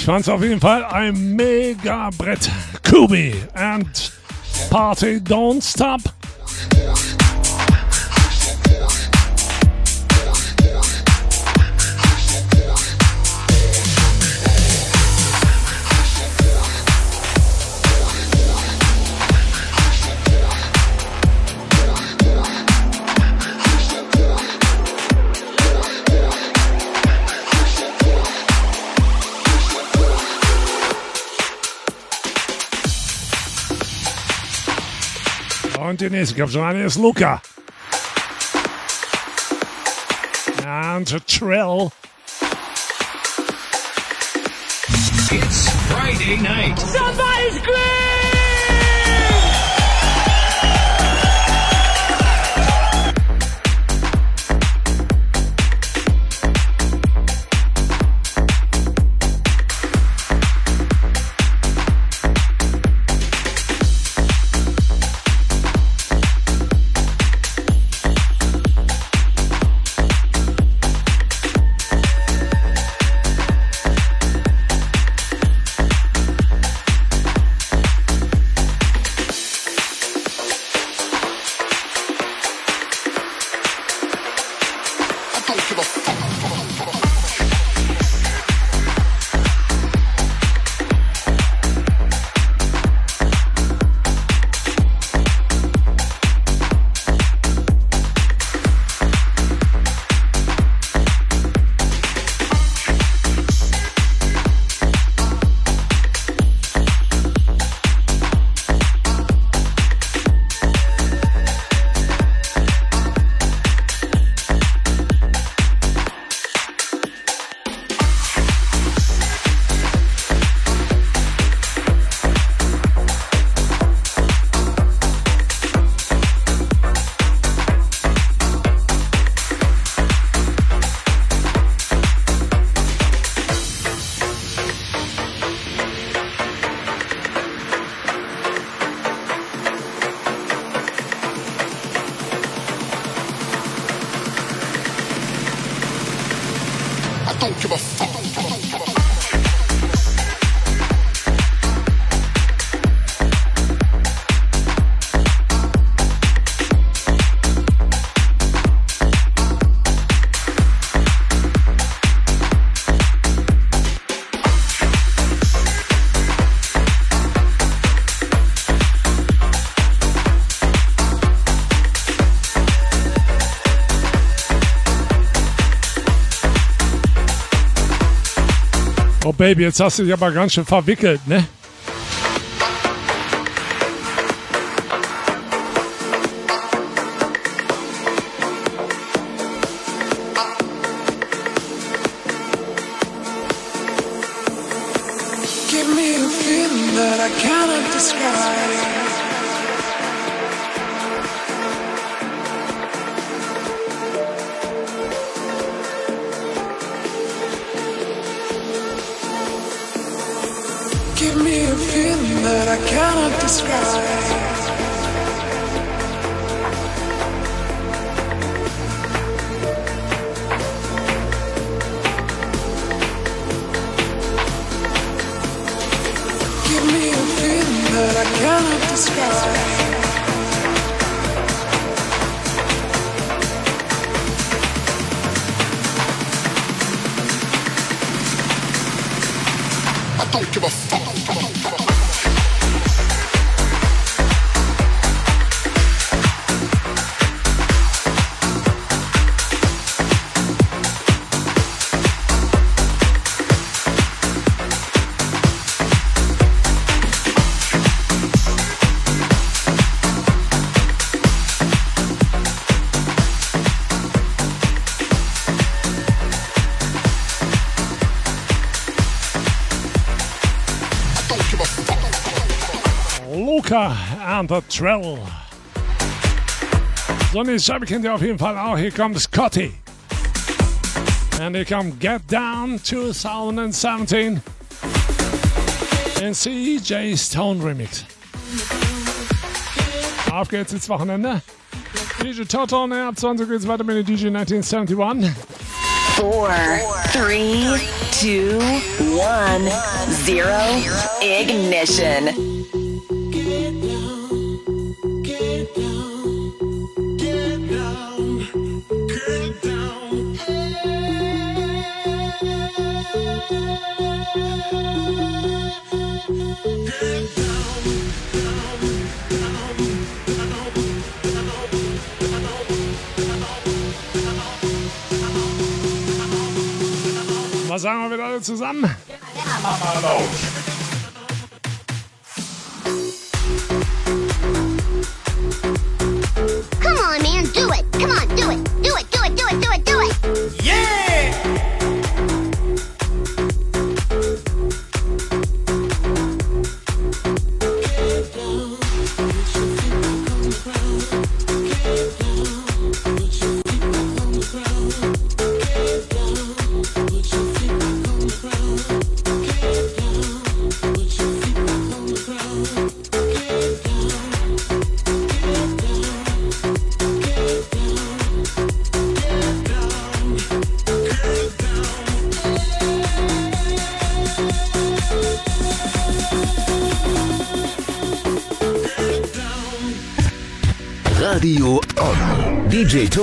Ich fand's auf jeden Fall ein mega Brett. Kubi and Party Don't Stop. Luca. And Trill. It's Friday night. Somebody! Baby, jetzt hast du dich aber ganz schön verwickelt, ne? Don't give a fuck. Trill. So, eine Scheibe kennt ihr auf jeden Fall auch. Hier kommt Scotty. And here come Get Down 2017 in CJ Stone Remix. Auf geht's ins Wochenende. DJ Toto, und ab 20 geht's weiter mit DJ 1971. Four, three, two, one, zero, ignition. Sagen wir wieder alle zusammen? Come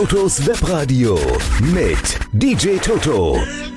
Totos Webradio mit DJ Toto.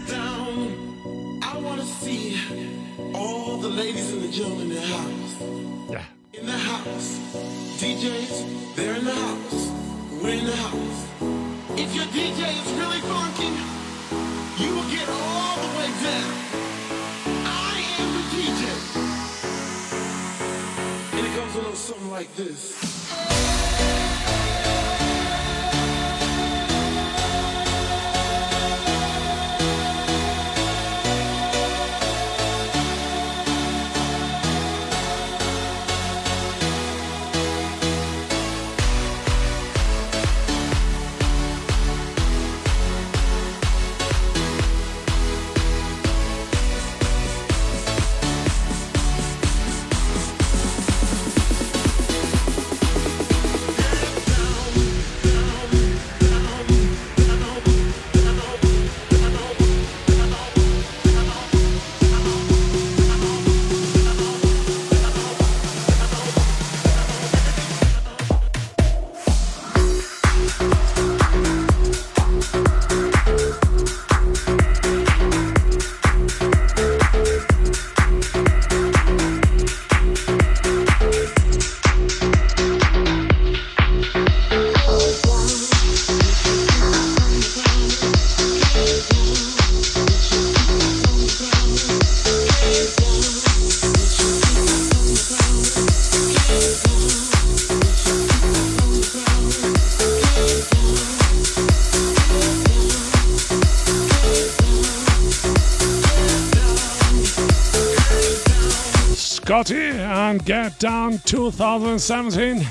And Get Down 2017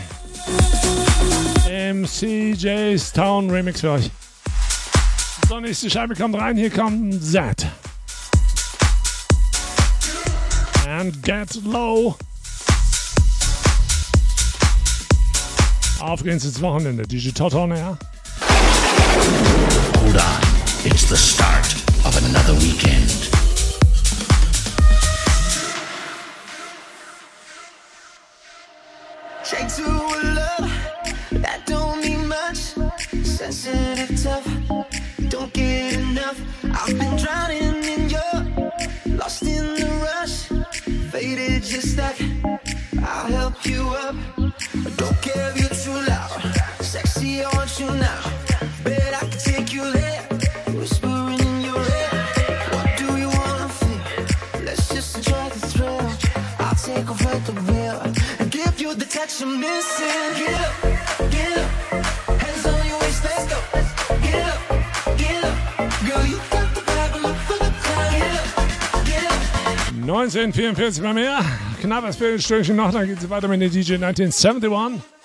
im CJ's Town Remix für euch. So, nächste Scheibe kommt rein. Hier kommt Z. And Get Low. Auf geht's ins Wochenende. DJ Toto, ja? Hold on. It's the start of another weekend. Been drowning in your, lost in the rush. Faded, just stuck. I'll help you up. Don't care if you're too loud. Sexy, I want you now. Bet I can take you there. Whispering in your ear. What do you wanna feel? Let's just enjoy the thrill. I'll take over the wheel and give you the touch I'm missing. Get 1944 bei mir. Knappes Viertelstündchen noch, dann geht's weiter mit der DJ 1971.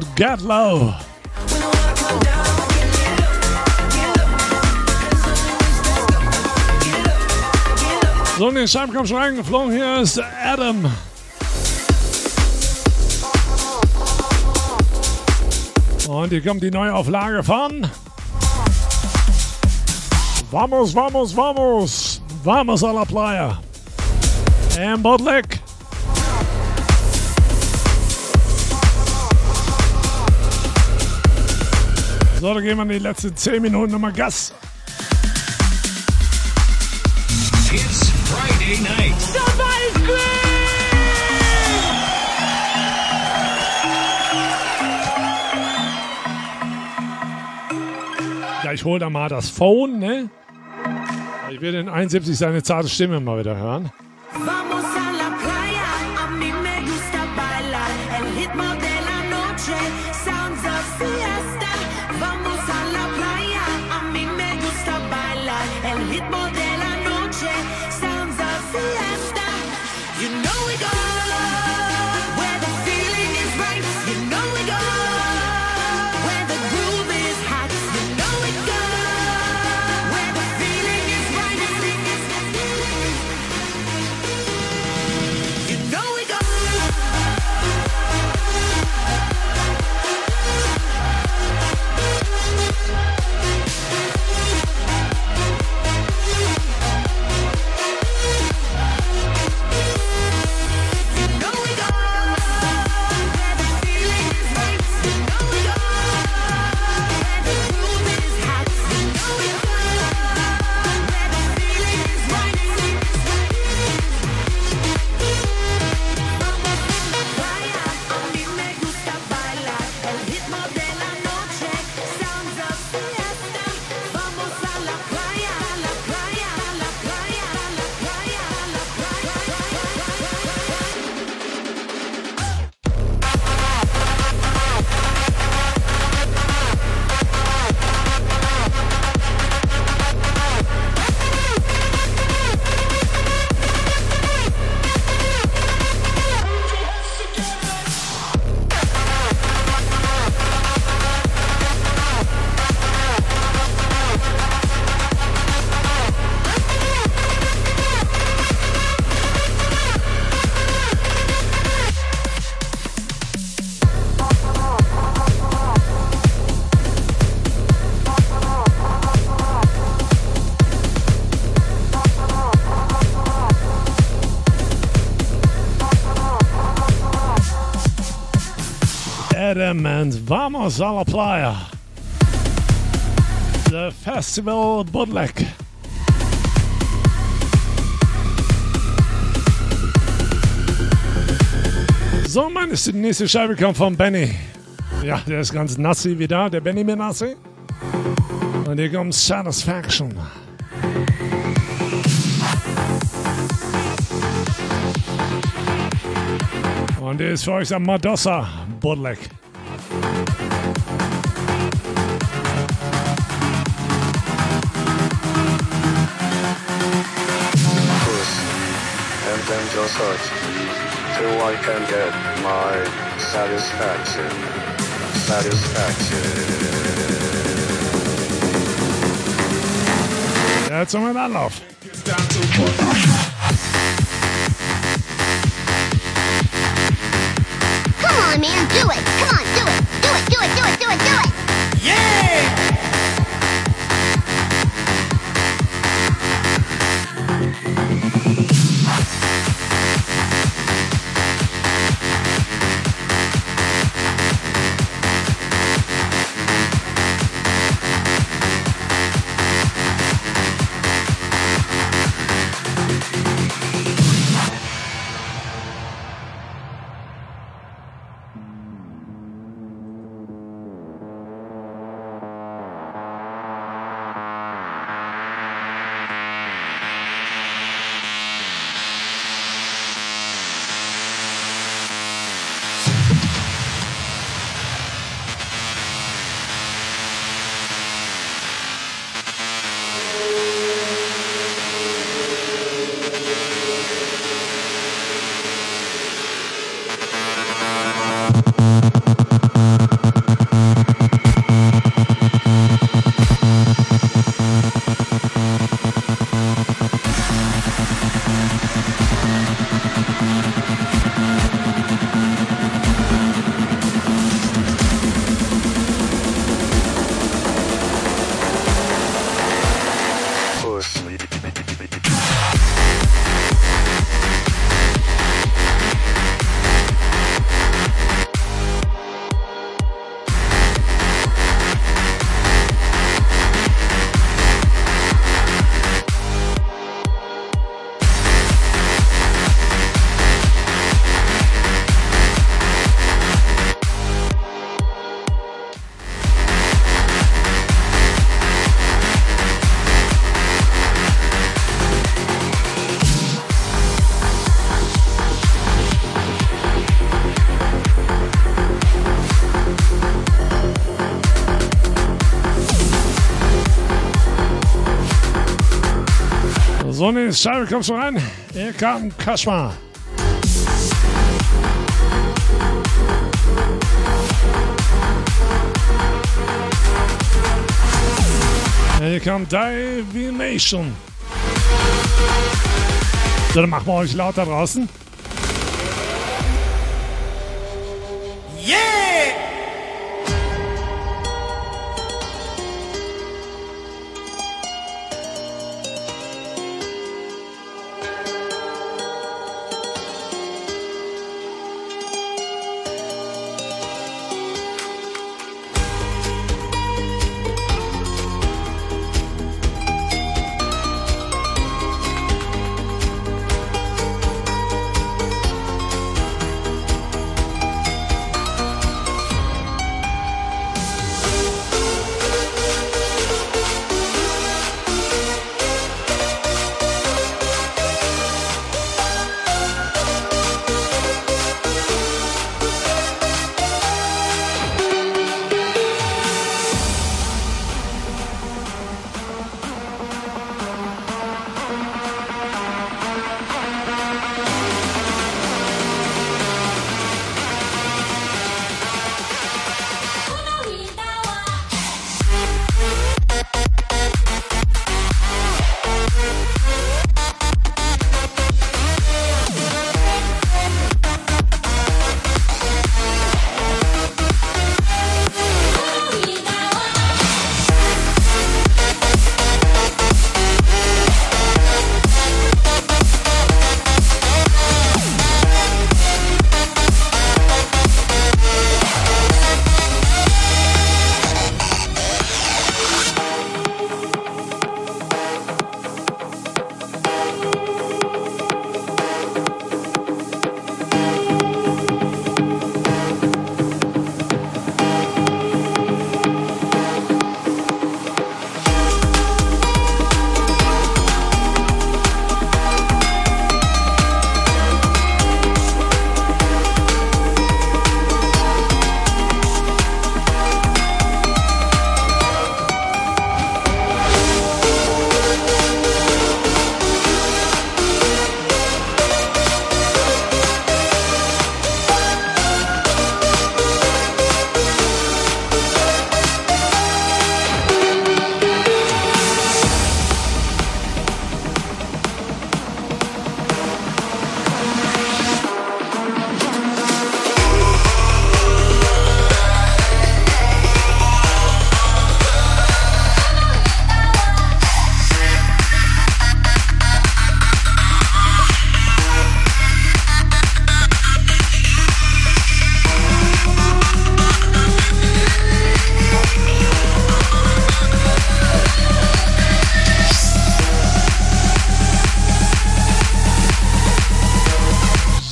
That and Get Low. So, in den schon reingeflogen. Hier ist Adam. Und hier kommt die Neuauflage von Vamos, vamos, vamos. Vamos a la playa. And Bodlick. So, dann gehen wir in die letzten 10 Minuten nochmal Gas. It's Friday night. Somebody's Ja, ich hole da mal das Phone, ne? Ich will in 71 seine zarte Stimme mal wieder hören. Vamos Adam and Vamos a la Playa. The Festival Bootleg. So, meine die nächste Scheibe kommt von Benny. Ja, der ist ganz nassi wieder, der Benny Benassi. Und hier kommt Satisfaction. Und der ist für euch am Madossa Bootleg. And then just hurt till I can get my satisfaction. Satisfaction. That's haben wir einen Anlauf. Come on, man, do it. Come on, In Cyber kommst du rein. Hier kam Kaspar. Hier kam Divination. So, dann machen wir euch laut da draußen.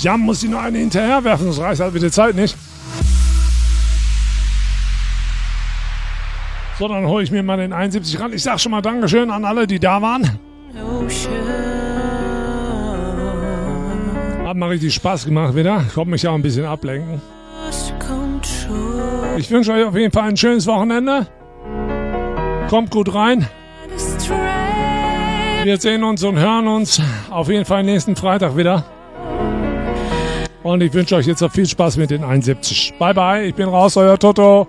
Ja, muss ich noch eine hinterher werfen, sonst reicht halt mit der Zeit nicht. So, dann hole ich mir mal den 71 ran. Ich sag schon mal Dankeschön an alle, die da waren. Hat mal richtig Spaß gemacht wieder. Ich konnte mich auch ein bisschen ablenken. Ich wünsche euch auf jeden Fall ein schönes Wochenende. Kommt gut rein. Wir sehen uns und hören uns auf jeden Fall nächsten Freitag wieder. Und ich wünsche euch jetzt noch viel Spaß mit den 71. Bye bye, ich bin raus, euer Toto.